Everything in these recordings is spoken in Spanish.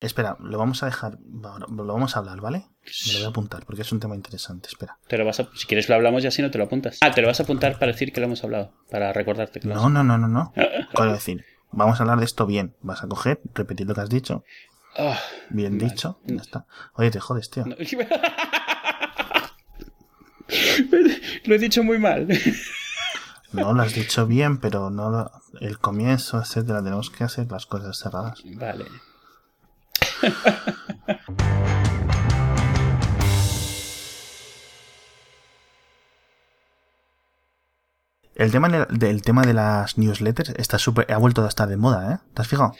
Espera, lo vamos a dejar, lo vamos a hablar, ¿vale? Me lo voy a apuntar porque es un tema interesante, espera. Te lo vas a, si quieres lo hablamos y así no te lo apuntas. Ah, te lo vas a apuntar para decir que lo hemos hablado, para recordarte que lo No, no, no, no, no. Quiero decir, vamos a hablar de esto bien. Vas a coger, repetir lo que has dicho. Ah, bien dicho, ya está. Oye, te jodes, tío. lo he dicho muy mal. No lo has dicho bien, pero no el comienzo, etcétera. Tenemos que hacer las cosas cerradas. Vale. El tema, del tema de las newsletters está súper, ha vuelto a estar de moda, ¿eh? ¿Te has fijado?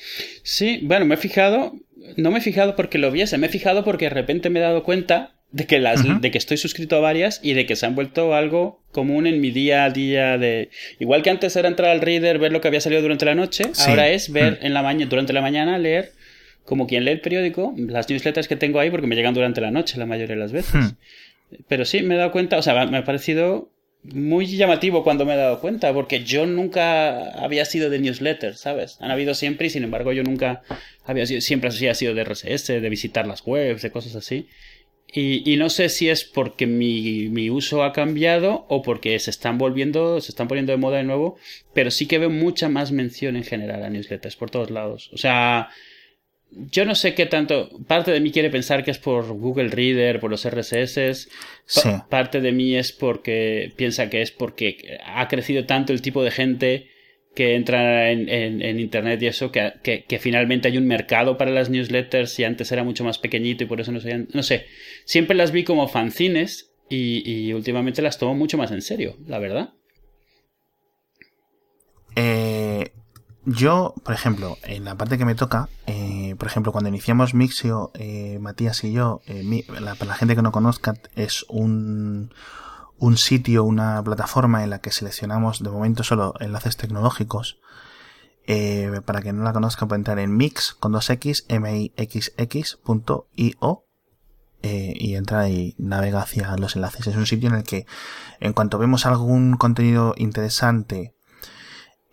Sí, bueno, me he fijado, no me he fijado porque lo viese, me he fijado porque de repente me he dado cuenta de que, las, de que estoy suscrito a varias y de que se han vuelto algo común en mi día a día de... Igual que antes era entrar al reader, ver lo que había salido durante la noche, ahora es ver mm. en la mañana, durante la mañana, leer como quien lee el periódico, las newsletters que tengo ahí porque me llegan durante la noche la mayoría de las veces. Hmm. Pero sí, me he dado cuenta, o sea, me ha parecido muy llamativo cuando me he dado cuenta, porque yo nunca había sido de newsletters, ¿sabes? Han habido siempre y sin embargo yo nunca había sido, siempre así ha sido de RSS, de visitar las webs, de cosas así. Y, y, no sé si es porque mi, mi, uso ha cambiado o porque se están volviendo, se están poniendo de moda de nuevo, pero sí que veo mucha más mención en general a newsletters por todos lados. O sea, yo no sé qué tanto. Parte de mí quiere pensar que es por Google Reader, por los RSS. Parte de mí es porque piensa que es porque ha crecido tanto el tipo de gente que entra en, Internet y eso, que, que, finalmente hay un mercado para las newsletters y antes era mucho más pequeñito y por eso no se No sé. Siempre las vi como fanzines y, y últimamente las tomo mucho más en serio, la verdad. Eh, yo, por ejemplo, en la parte que me toca, eh, por ejemplo, cuando iniciamos Mixio, eh, Matías y yo, eh, para la gente que no conozca, es un, un sitio, una plataforma en la que seleccionamos de momento solo enlaces tecnológicos. Para que no la conozca puede entrar en mix con 2x, mixx.io eh, y entra y navega hacia los enlaces. Es un sitio en el que en cuanto vemos algún contenido interesante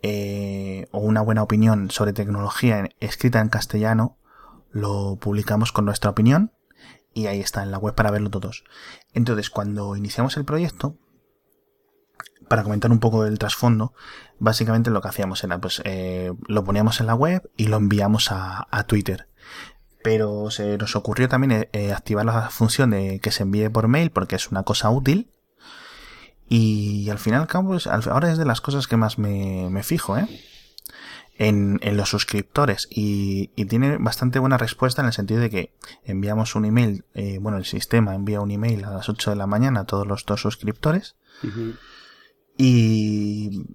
eh, o una buena opinión sobre tecnología escrita en castellano, lo publicamos con nuestra opinión y ahí está en la web para verlo todos. Entonces, cuando iniciamos el proyecto, para comentar un poco del trasfondo, básicamente lo que hacíamos era, pues, eh, lo poníamos en la web y lo enviamos a, Twitter. Pero se nos ocurrió también eh, activar la función de que se envíe por mail porque es una cosa útil y al final, pues, ahora es de las cosas que más me, me fijo, ¿eh? En, en, los suscriptores y, y, tiene bastante buena respuesta en el sentido de que enviamos un email, eh, bueno, el sistema envía un email a las 8 de la mañana a todos los dos suscriptores y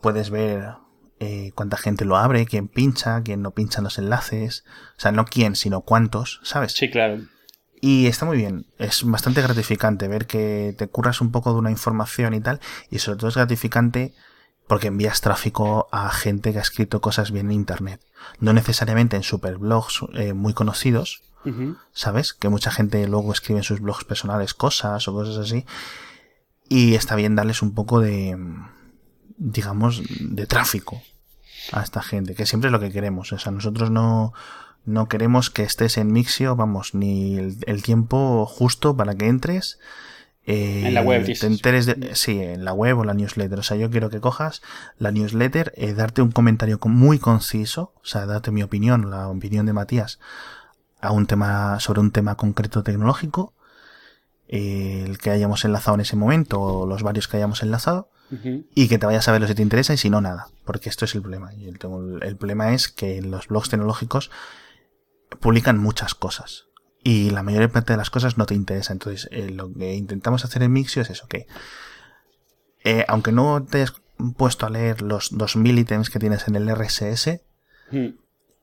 puedes ver eh, cuánta gente lo abre, quién pincha, quién no pincha los enlaces, o sea, no quién, sino cuántos, ¿sabes? Sí, claro. Y está muy bien, es bastante gratificante ver que te curras un poco de una información y tal, y sobre todo es gratificante porque envías tráfico a gente que ha escrito cosas bien en Internet. No necesariamente en superblogs eh, muy conocidos, ¿sabes? Que mucha gente luego escribe en sus blogs personales cosas o cosas así. Y está bien darles un poco de, digamos, de tráfico a esta gente, que siempre es lo que queremos. O sea, nosotros no, no queremos que estés en Mixio, vamos, ni el, tiempo justo para que entres. Eh, en la web, te enteres de, sí, en la web o la newsletter. O sea, yo quiero que cojas la newsletter, eh, darte un comentario muy conciso, o sea, darte mi opinión, la opinión de Matías, a un tema, sobre un tema concreto tecnológico, eh, el que hayamos enlazado en ese momento, o los varios que hayamos enlazado, y que te vayas a ver si te interesa y si no, nada. Porque esto es el problema. Y el, el problema es que en los blogs tecnológicos publican muchas cosas y la mayor parte de las cosas no te interesa. Entonces, eh, lo que intentamos hacer en Mixio es eso, que eh, aunque no te hayas puesto a leer los 2000 ítems que tienes en el RSS, hmm.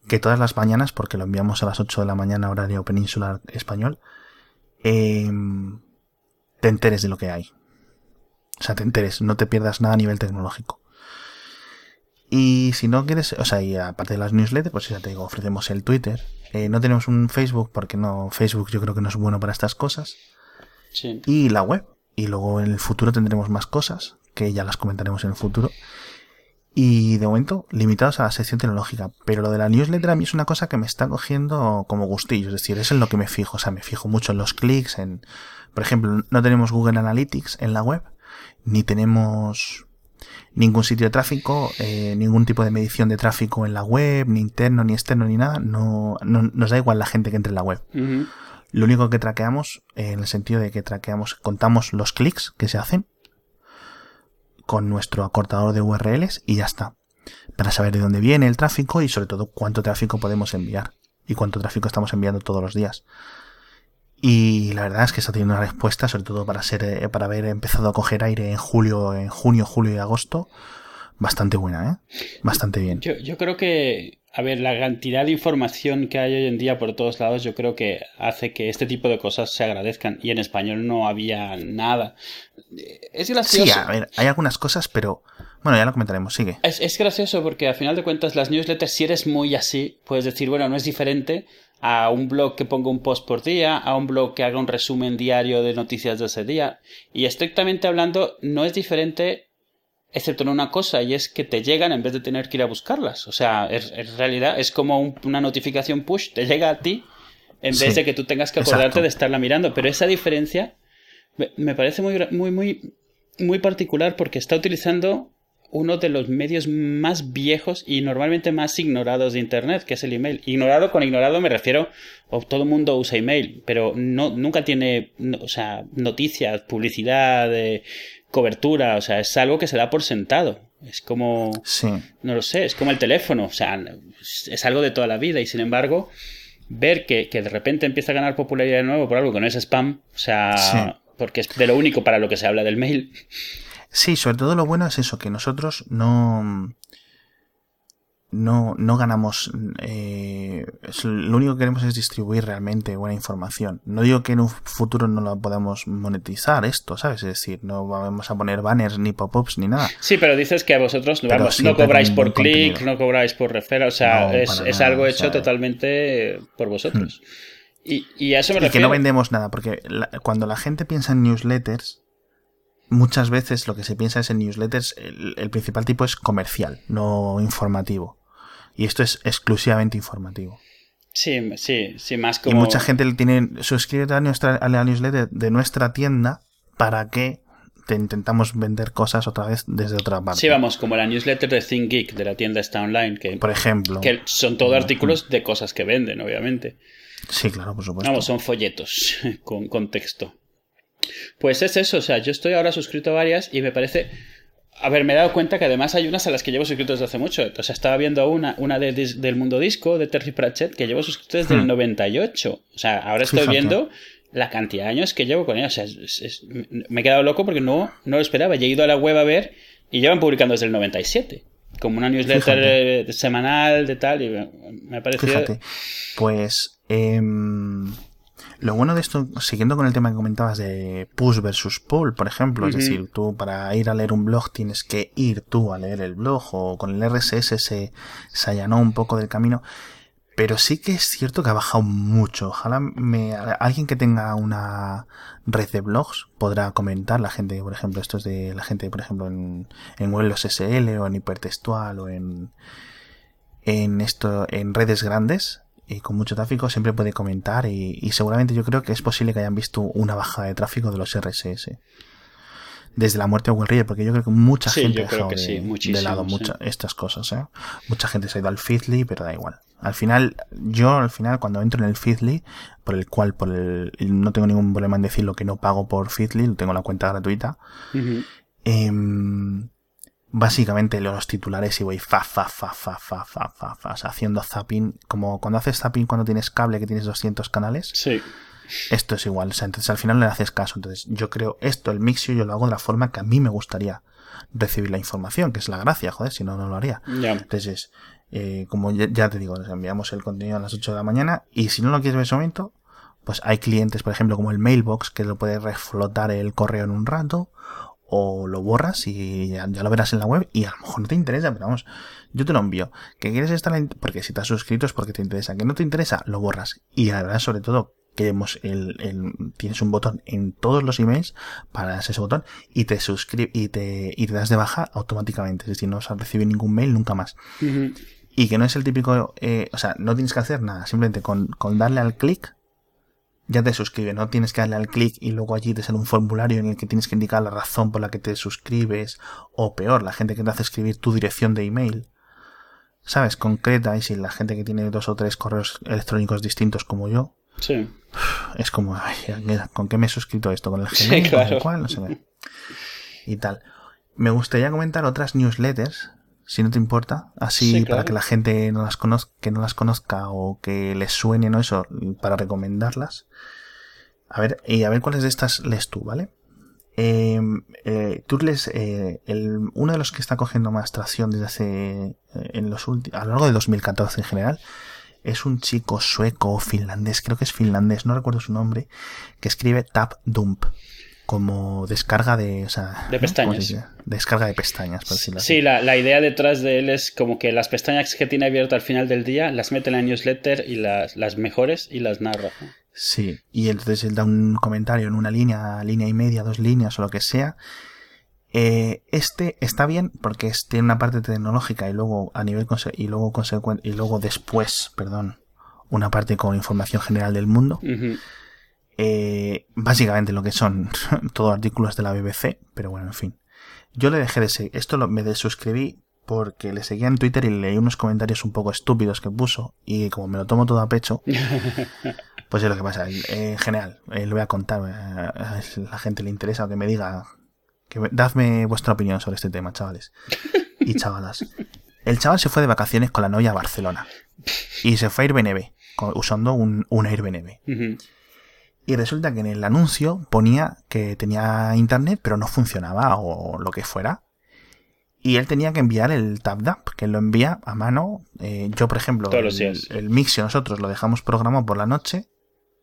que todas las mañanas, porque lo enviamos a las 8 de la mañana horario peninsular español, em, te enteres de lo que hay. O sea, te enteres, no te pierdas nada a nivel tecnológico. Y si no quieres, o sea, y aparte de las newsletters, pues ya te digo, ofrecemos el Twitter. Eh, no tenemos un Facebook porque no, Facebook yo creo que no es bueno para estas cosas. Sí. Y la web. Y luego en el futuro tendremos más cosas, que ya las comentaremos en el futuro. Y de momento, limitados a la sección tecnológica. Pero lo de la newsletter a mí es una cosa que me está cogiendo como gustillo. Es decir, es en lo que me fijo. O sea, me fijo mucho en los clics, en... Por ejemplo, no tenemos Google Analytics en la web, ni tenemos ningún sitio de tráfico, eh, ningún tipo de medición de tráfico en la web, ni interno, ni externo, ni nada. No, no nos da igual la gente que entre en la web. Lo único que traqueamos, en el sentido de que traqueamos, contamos los clics que se hacen con nuestro acortador de URLs y ya está. Para saber de dónde viene el tráfico y sobre todo cuánto tráfico podemos enviar y cuánto tráfico estamos enviando todos los días. Y la verdad es que está teniendo una respuesta, sobre todo para ser, eh, para haber empezado a coger aire en julio, en junio, julio y agosto, bastante buena, ¿eh? Bastante bien. Yo, yo creo que, a ver, la cantidad de información que hay hoy en día por todos lados, yo creo que hace que este tipo de cosas se agradezcan. Y en español no había nada. Es gracioso. Sí, a ver, hay algunas cosas, pero bueno, ya lo comentaremos, sigue. Es, es gracioso porque al final de cuentas las newsletters, si eres muy así, puedes decir, bueno, no es diferente a un blog que ponga un post por día, a un blog que haga un resumen diario de noticias de ese día. Y estrictamente hablando, no es diferente, excepto en una cosa, y es que te llegan en vez de tener que ir a buscarlas. O sea, en realidad es como una notificación push, te llega a ti en vez de que tú tengas que acordarte de estarla mirando. Pero esa diferencia me parece muy, muy, muy, muy particular porque está utilizando uno de los medios más viejos y normalmente más ignorados de Internet, que es el email. Ignorado con ignorado me refiero, o todo el mundo usa email, pero no, nunca tiene, o sea, noticias, publicidad, eh, cobertura, o sea, es algo que se da por sentado. Es como, sí. no lo sé, es como el teléfono, o sea, es algo de toda la vida y sin embargo, ver que, que de repente empieza a ganar popularidad de nuevo por algo que no es spam, o sea, porque es de lo único para lo que se habla del mail. Sí, sobre todo lo bueno es eso, que nosotros no, no, no ganamos, eh, lo único que queremos es distribuir realmente buena información. No digo que en un futuro no lo podamos monetizar esto, ¿sabes? Es decir, no vamos a poner banners ni pop-ups ni nada. Sí, pero dices que a vosotros vamos, no cobráis por clic, no cobráis por referral, o sea, es, algo hecho totalmente por vosotros. Hmm. Y, y, a eso me y que no vendemos nada, porque cuando la gente piensa en newsletters, muchas veces lo que se piensa es en newsletters, el, principal tipo es comercial, no informativo. Y esto es exclusivamente informativo. Sí, sí, sí, más como... Y mucha gente le tiene suscribir a, nuestra, a la newsletter de nuestra tienda para que te intentamos vender cosas otra vez desde otra parte. Sí, vamos, como la newsletter de ThinkGeek de la tienda está online, que, por ejemplo, que son todo artículos de cosas que venden, obviamente. Sí, claro, por supuesto. Vamos, son folletos con, con texto. Pues es eso, o sea, yo estoy ahora suscrito a varias y me parece... A ver, me he dado cuenta que además hay unas a las que llevo suscrito desde hace mucho. O sea, estaba viendo una, una del Mundo Disco, de Terry Pratchett, que llevo suscrito desde el 98. Hmm. O sea, ahora estoy viendo la cantidad de años que llevo con ella. O sea, me he quedado loco porque no, no lo esperaba. he ido a la web a ver y llevan publicando desde el 97. Como una newsletter semanal de tal. Y me ha parecido... Fíjate. Pues... Eh lo bueno de esto, siguiendo con el tema que comentabas de push versus pull, por ejemplo, es decir, tú para ir a leer un blog tienes que ir tú a leer el blog o con el RSS se, se allanó un poco del camino. Pero sí que es cierto que ha bajado mucho. Ojalá me, alguien que tenga una red de blogs podrá comentar. La gente, por ejemplo, esto es de la gente, por ejemplo, en, en Weblos SL o en hipertextual o en, en esto, en redes grandes y con mucho tráfico siempre puede comentar y, seguramente yo creo que es posible que hayan visto una bajada de tráfico de los RSS desde la muerte de Will porque yo creo que mucha gente ha dejado de, lado estas cosas ¿eh? mucha gente se ha ido al Feedly pero da igual. Al final yo al final cuando entro en el Feedly por el cual por el no tengo ningún problema en decirlo que no pago por Feedly tengo la cuenta gratuita básicamente leo los titulares y voy fa, fa, fa, fa, fa, fa, fa, fa, haciendo zapping, como cuando haces zapping cuando tienes cable que tienes 200 canales. Sí. Esto es igual, o sea, entonces al final le haces caso. Entonces yo creo esto, el mixio, yo lo hago de la forma que a mí me gustaría recibir la información, que es la gracia, joder, si no, no lo haría. Entonces, eh, como ya, te digo, les enviamos el contenido a las 8 de la mañana y si no lo quieres ver en ese momento, pues hay clientes, por ejemplo, como el Mailbox, que lo puede reflotar el correo en un rato, o lo borras y ya, lo verás en la web y a lo mejor no te interesa, pero vamos, yo te lo envío. Que quieres estar en... porque si te has suscrito es porque te interesa. Que no te interesa, lo borras. Y la verdad, sobre todo, que tienes un botón en todos los emails para dar ese botón y te suscribes y te, y te das de baja automáticamente. Es decir, no vas a recibir ningún mail nunca más. Y que no es el típico, eh, o sea, no tienes que hacer nada, simplemente con, con darle al clic ya te suscribe, no tienes que darle al clic y luego allí te sale un formulario en el que tienes que indicar la razón por la que te suscribes, o peor, la gente que te hace escribir tu dirección de email. ¿Sabes? Concreta, y si la gente que tiene dos o tres correos electrónicos distintos como yo, Sí. Es como, ay, ¿con qué me he suscrito esto? ¿Con el Gmail? ¿Con el cual? No sé. Y tal. Me gustaría comentar otras newsletters, si no te importa, así para que la gente no las conozca, que no las conozca o que les suene, ¿no? Eso, para recomendarlas. A ver, y a ver cuáles de estas lees tú, ¿vale? Em, eh, tú lees, eh, el, uno de los que está cogiendo más tracción desde hace, eh, en los últimos, a lo largo de 2014 en general, es un chico sueco finlandés, creo que es finlandés, no recuerdo su nombre, que escribe Tap Dump como descarga de, o sea, de pestañas. Descarga de pestañas, por decirlo Sí, la, la, idea detrás de él es como que las pestañas que tiene abierto al final del día las mete en la newsletter y las, las mejores y las narra. Sí, y entonces él da un comentario en una línea, línea y media, dos líneas o lo que sea, eh, este está bien porque tiene una parte tecnológica y luego a nivel y luego consecuente y luego después, perdón, una parte con información general del mundo. Eh, básicamente lo que son todos artículos de la BBC, pero bueno, en fin. Yo le dejé de seguir, esto lo, me desuscribí porque le seguía en Twitter y leí unos comentarios un poco estúpidos que puso y como me lo tomo todo a pecho, pues es lo que pasa. En general, eh, lo voy a contar, a la gente le interesa que me diga que dadme vuestra opinión sobre este tema, chavales. Y chavalas. El chaval se fue de vacaciones con la novia a Barcelona. Y se fue a Airbnb, usando un, un Airbnb. Y resulta que en el anuncio ponía que tenía internet, pero no funcionaba o lo que fuera. Y él tenía que enviar el TapDap, que lo envía a mano. Eh, yo, por ejemplo, el, el, Mixio nosotros lo dejamos programado por la noche.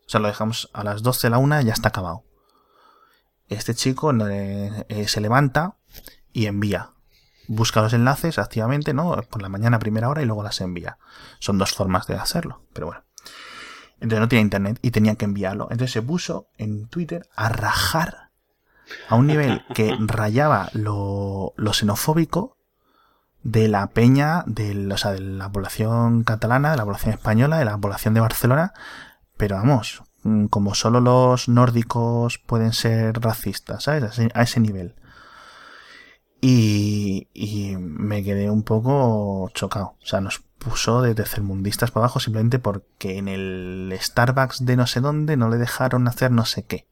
O sea, lo dejamos a las 12 de la una y ya está acabado este chico eh, se levanta y envía. Busca los enlaces activamente, ¿no? Por la mañana a primera hora y luego las envía. Son dos formas de hacerlo, pero bueno. Entonces no tenía internet y tenía que enviarlo. Entonces se puso en Twitter a rajar a un nivel que rayaba lo, xenofóbico de la peña, de, o sea, de la población catalana, de la población española, de la población de Barcelona. Pero vamos, Mm, como solo los nórdicos pueden ser racistas, ¿sabes? A ese nivel. Y, y, me quedé un poco chocado. O sea, nos puso de tercermundistas para abajo simplemente porque en el Starbucks de no sé dónde no le dejaron hacer no sé qué.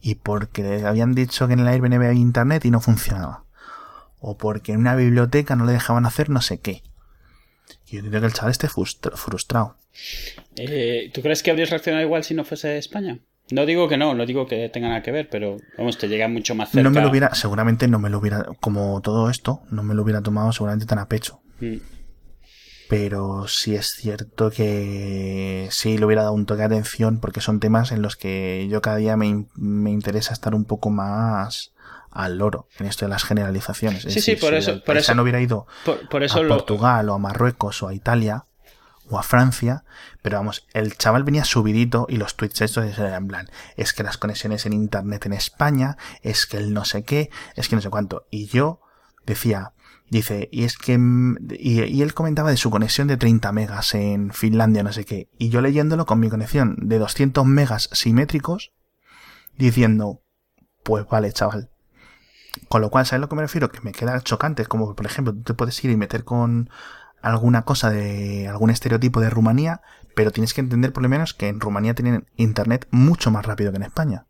Y porque le habían dicho que en el Airbnb había internet y no funcionaba. O porque en una biblioteca no le dejaban hacer no sé qué. Y yo diría que el chaval esté frustrado. Eh, ¿Tú crees que habrías reaccionado igual si no fuese España? No digo que no, no digo que tenga nada que ver, pero vamos, te llega mucho más cerca. No me lo hubiera, seguramente no me lo hubiera, como todo esto, no me lo hubiera tomado seguramente tan a pecho. Mm. Pero sí es cierto que sí le hubiera dado un toque de atención porque son temas en los que yo cada día me, me interesa estar un poco más al loro en esto de las generalizaciones. sí, sí, por eso. Por eso no hubiera ido por, eso a Portugal o a Marruecos o a Italia o a Francia, pero vamos, el chaval venía subidito y los tweets estos eran en plan, es que las conexiones en internet en España, es que el no sé qué, es que no sé cuánto. Y yo decía, dice, y es que, y, y él comentaba de su conexión de 30 megas en Finlandia, no sé qué, y yo leyéndolo con mi conexión de 200 megas simétricos, diciendo, pues vale, chaval, con lo cual, ¿sabes lo que me refiero? Que me queda chocante. Como, por ejemplo, tú te puedes ir y meter con alguna cosa de algún estereotipo de Rumanía, pero tienes que entender por lo menos que en Rumanía tienen internet mucho más rápido que en España.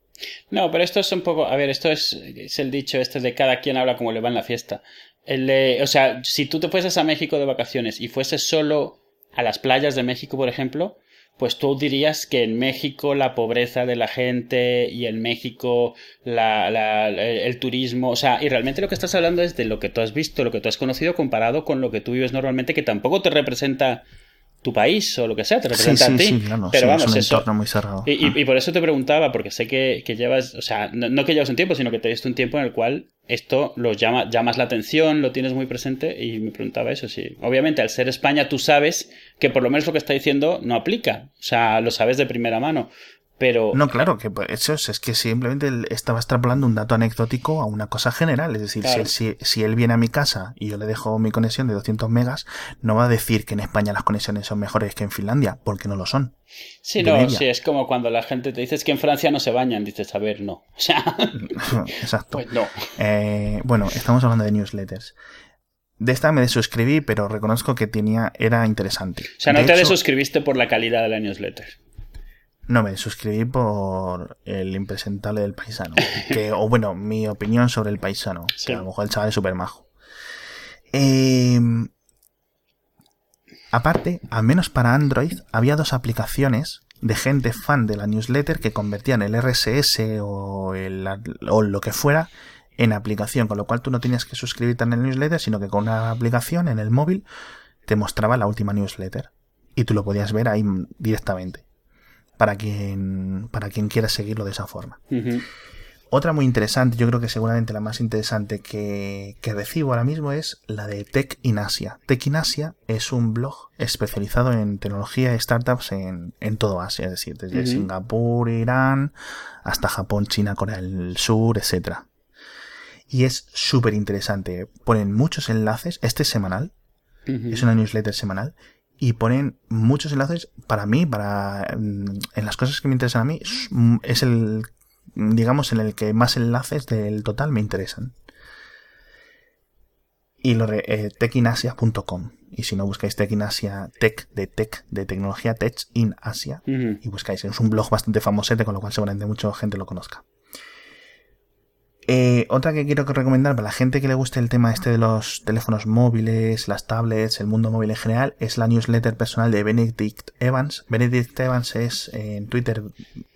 No, pero esto es un poco, a ver, esto es, es el dicho este de cada quien habla como le va en la fiesta. El o sea, si tú te fueses a México de vacaciones y fueses solo a las playas de México, por ejemplo, pues tú dirías que en México la pobreza de la gente y en México la, la, el turismo, o sea, y realmente lo que estás hablando es de lo que tú has visto, lo que tú has conocido comparado con lo que tú vives normalmente, que tampoco te representa tu país o lo que sea, te representa a ti. pero vamos, es un entorno muy cerrado. Y, y, por eso te preguntaba, porque sé que, que llevas, o sea, no, que llevas un tiempo, sino que te visto un tiempo en el cual esto lo llama, llamas la atención, lo tienes muy presente y me preguntaba eso, sí. Obviamente, al ser España, tú sabes que por lo menos lo que está diciendo no aplica. O sea, lo sabes de primera mano. Pero... No, claro, que pues, eso es, es que simplemente él estaba extrapolando un dato anecdótico a una cosa general. Es decir, si, si, él viene a mi casa y yo le dejo mi conexión de 200 megas, no va a decir que en España las conexiones son mejores que en Finlandia, porque no lo son. Sí, no, sí, es como cuando la gente te dice que en Francia no se bañan, dices, a ver, no. O sea, Exacto. Pues no. Eh, bueno, estamos hablando de newsletters. De esta me desuscribí, pero reconozco que tenía, era interesante. O sea, no te desuscribiste por la calidad de la newsletter. No, me suscribí por el impresentable del paisano. Que, o bueno, mi opinión sobre el paisano. Que a lo mejor el chaval es súper majo. Em, aparte, al menos para Android, había dos aplicaciones de gente fan de la newsletter que convertían el RSS o, el, o lo que fuera en aplicación, con lo cual tú no tenías que suscribirte en el newsletter, sino que con una aplicación en el móvil te mostraba la última newsletter y tú lo podías ver ahí directamente para quien, para quien quiera seguirlo de esa forma. Otra muy interesante, yo creo que seguramente la más interesante que, recibo ahora mismo es la de Tech in Asia. Tech in Asia es un blog especializado en tecnología y startups en, en todo Asia, es decir, desde Singapur, Irán, hasta Japón, China, Corea del Sur, etc. Y es súper interesante. Ponen muchos enlaces, este es semanal, es una newsletter semanal, y ponen muchos enlaces para mí, para mm, en las cosas que me interesan a mí, es el, digamos, en el que más enlaces del total me interesan. Y lo de eh, techinasia.com. Y si no buscáis Tech in Asia, Tech de Tech, de tecnología Tech in Asia, y buscáis, es un blog bastante famosete, con lo cual seguramente mucha gente lo conozca. Eh, otra que quiero recomendar para la gente que le guste el tema este de los teléfonos móviles, las tablets, el mundo móvil en general, es la newsletter personal de Benedict Evans. Benedict Evans es en Twitter,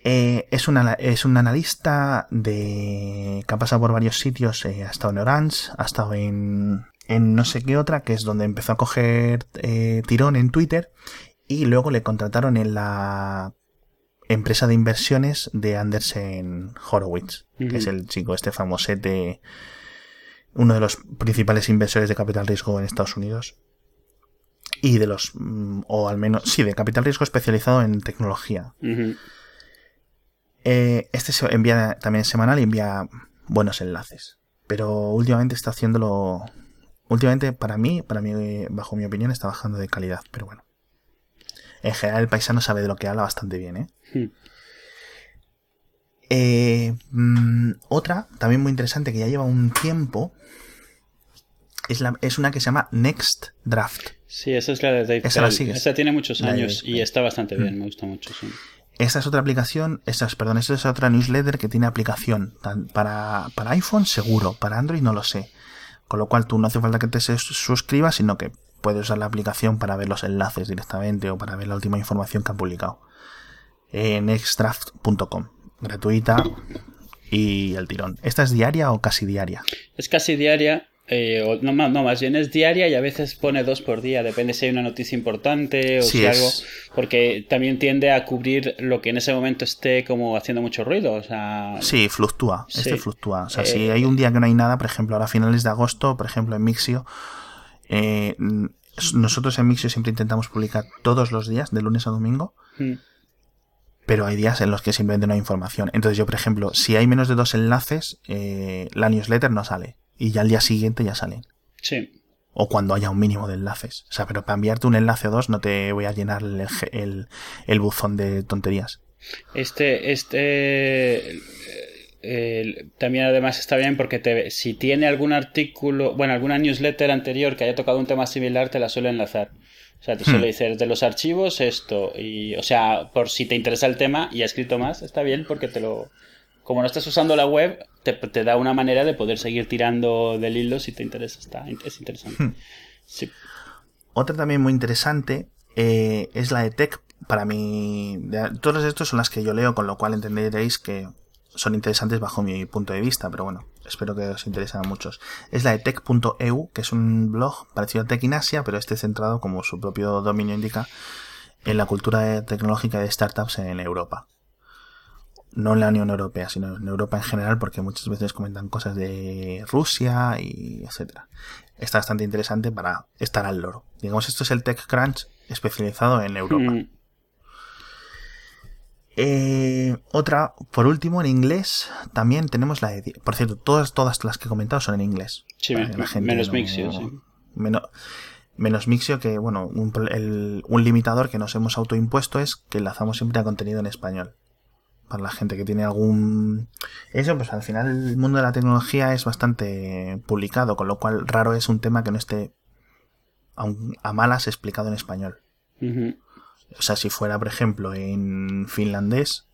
eh, es, una, es un analista de que ha pasado por varios sitios, eh, ha estado en Orange, ha estado en, en no sé qué otra, que es donde empezó a coger tirón en Twitter y luego le contrataron en la empresa de inversiones de Andersen Horowitz, que es el chico este famosete, uno de los principales inversores de capital riesgo en Estados Unidos. Y de los, mm, o al menos, sí, de capital riesgo especializado en tecnología. Eh, este se envía también semanal y envía buenos enlaces. Pero últimamente está haciéndolo. Últimamente, para mí, para mí, bajo mi opinión, está bajando de calidad. Pero bueno. En general, el paisano sabe de lo que habla bastante bien, ¿eh? Hmm. Eh, mm, otra, también muy interesante, que ya lleva un tiempo, es, la, es una que se llama Next Draft. Sí, esa es la de Dave Esa, esa tiene muchos años y está bastante bien, mm. me gusta mucho. Sí. Esta es otra aplicación, esta es, perdón, esta es otra newsletter que tiene aplicación. Para, para iPhone seguro, para Android no lo sé. Con lo cual tú no hace falta que te suscribas, sino que puedes usar la aplicación para ver los enlaces directamente o para ver la última información que ha publicado en. Gratuita y el tirón. ¿Esta es diaria o casi diaria? Es casi diaria. Eh, no, no, más bien es diaria y a veces pone dos por día, depende si hay una noticia importante o si algo, porque también tiende a cubrir lo que en ese momento esté como haciendo mucho ruido. O sea, sí, fluctúa, este fluctúa. O sea, si eh, hay un día que no hay nada, por ejemplo, ahora a finales de agosto, por ejemplo, en Mixio, eh, nosotros en Mixio siempre intentamos publicar todos los días, de lunes a domingo. Hmm pero hay días en los que simplemente no hay información. Entonces yo, por ejemplo, si hay menos de dos enlaces, eh, la newsletter no sale. Y ya al día siguiente ya salen. Sí. O cuando haya un mínimo de enlaces. O sea, pero para enviarte un enlace o dos no te voy a llenar el, el, buzón de tonterías. Este, este, eh, también además está bien porque te, si tiene algún artículo, bueno, alguna newsletter anterior que haya tocado un tema similar, te la suele enlazar. O sea, te suele hmm. decir de los archivos esto. Y, o sea, por si te interesa el tema y ha escrito más, está bien porque te lo. Como no estás usando la web, te, da una manera de poder seguir tirando del hilo si te interesa. Está, es interesante. Hmm. Sí. Otra también muy interesante eh, es la de Tech. Para mí, todas estas son las que yo leo, con lo cual entenderéis que son interesantes bajo mi punto de vista, pero bueno, espero que os interesen a muchos. Es la de tech.eu, que es un blog parecido a Tech in Asia, pero este centrado, como su propio dominio indica, en la cultura tecnológica de startups en Europa. No en la Unión Europea, sino en Europa en general, porque muchas veces comentan cosas de Rusia y etcétera. está bastante interesante para estar al loro. Digamos, esto es el TechCrunch especializado en Europa. Mm. Eh, otra, por último, en inglés, también tenemos la de... Por cierto, todas, todas las que he comentado son en inglés. Sí, menos Mixio, sí. Menos, Mixio, que, bueno, un, un limitador que nos hemos autoimpuesto es que enlazamos siempre a contenido en español para la gente que tiene algún... Eso, pues al final el mundo de la tecnología es bastante publicado, con lo cual raro es un tema que no esté a malas explicado en español. O sea, si fuera, por ejemplo, en finlandés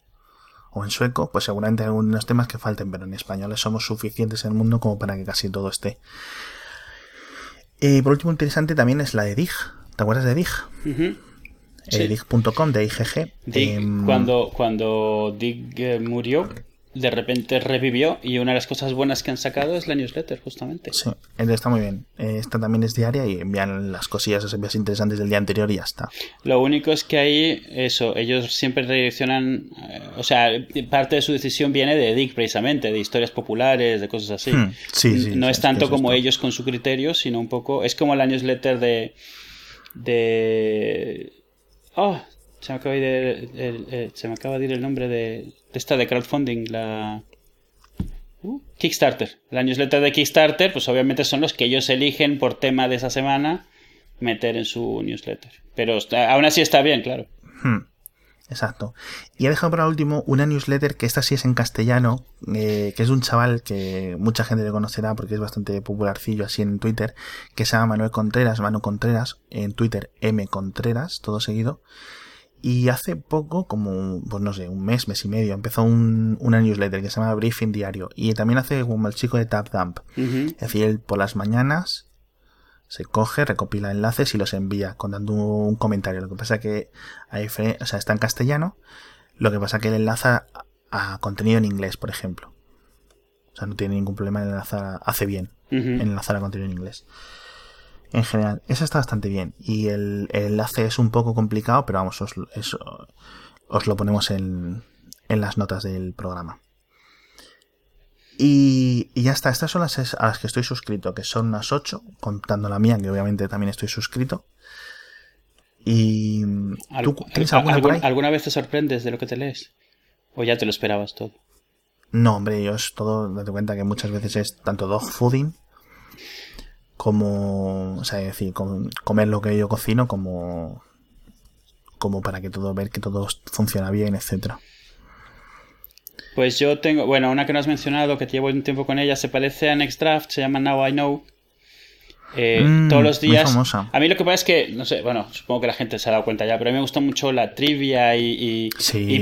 o en sueco, pues seguramente hay algunos temas que falten, pero en español somos suficientes en el mundo como para que casi todo esté. Y por último, interesante también es la de Dig. ¿Te acuerdas de Dig? dig.com de IGG. Em, cuando, cuando Dig eh, murió, de repente revivió y una de las cosas buenas que han sacado es la newsletter, justamente. Sí, está muy bien. Esta también es diaria y envían las cosillas, las envías interesantes del día anterior y ya está. Lo único es que ahí, eso, ellos siempre redireccionan, eh, o sea, parte de su decisión viene de Dig precisamente, de historias populares, de cosas así. Hmm, sí, sí, no es tanto como ellos con su criterio, sino un poco, es como la newsletter de... de Oh, se me acaba de ir el, se me acaba de ir el nombre de, esta de crowdfunding, la uh, Kickstarter. La newsletter de Kickstarter, pues obviamente son los que ellos eligen por tema de esa semana meter en su newsletter. Pero aún así está bien, claro. Hmm. Exacto. Y he dejado para último una newsletter que esta sí es en castellano, eh, que es de un chaval que mucha gente le conocerá porque es bastante popularcillo así en Twitter, que se llama Manuel Contreras, Manu Contreras, en Twitter M Contreras, todo seguido. Y hace poco, como, pues no sé, un mes, mes y medio, empezó un, una newsletter que se llama Briefing Diario. Y también hace como el chico de TapDump. Es decir, él por las mañanas se coge, recopila enlaces y los envía contando un comentario. Lo que pasa que hay, o sea, está en castellano, lo que pasa que él enlaza a contenido en inglés, por ejemplo. O sea, no tiene ningún problema en enlazar, hace bien en enlazar a contenido en inglés. En general, eso está bastante bien. Y el, enlace es un poco complicado, pero vamos, os, os lo ponemos en, en las notas del programa. Y, ya está, estas son las a las que estoy suscrito, que son unas 8, contando la mía, que obviamente también estoy suscrito. Y. ¿Tú tienes alguna, alguna, vez te sorprendes de lo que te lees? ¿O ya te lo esperabas todo? No, hombre, yo es todo, date cuenta que muchas veces es tanto dog fooding como. O sea, es decir, comer lo que yo cocino como. como para que todo, ver que todo funciona bien, etcétera. Pues yo tengo, bueno, una que no has mencionado, que llevo un tiempo con ella, se parece a Next Draft, se llama Now I Know. Eh, mm, todos los días. A mí lo que pasa es que, no sé, bueno, supongo que la gente se ha dado cuenta ya, pero a mí me gusta mucho la trivia y,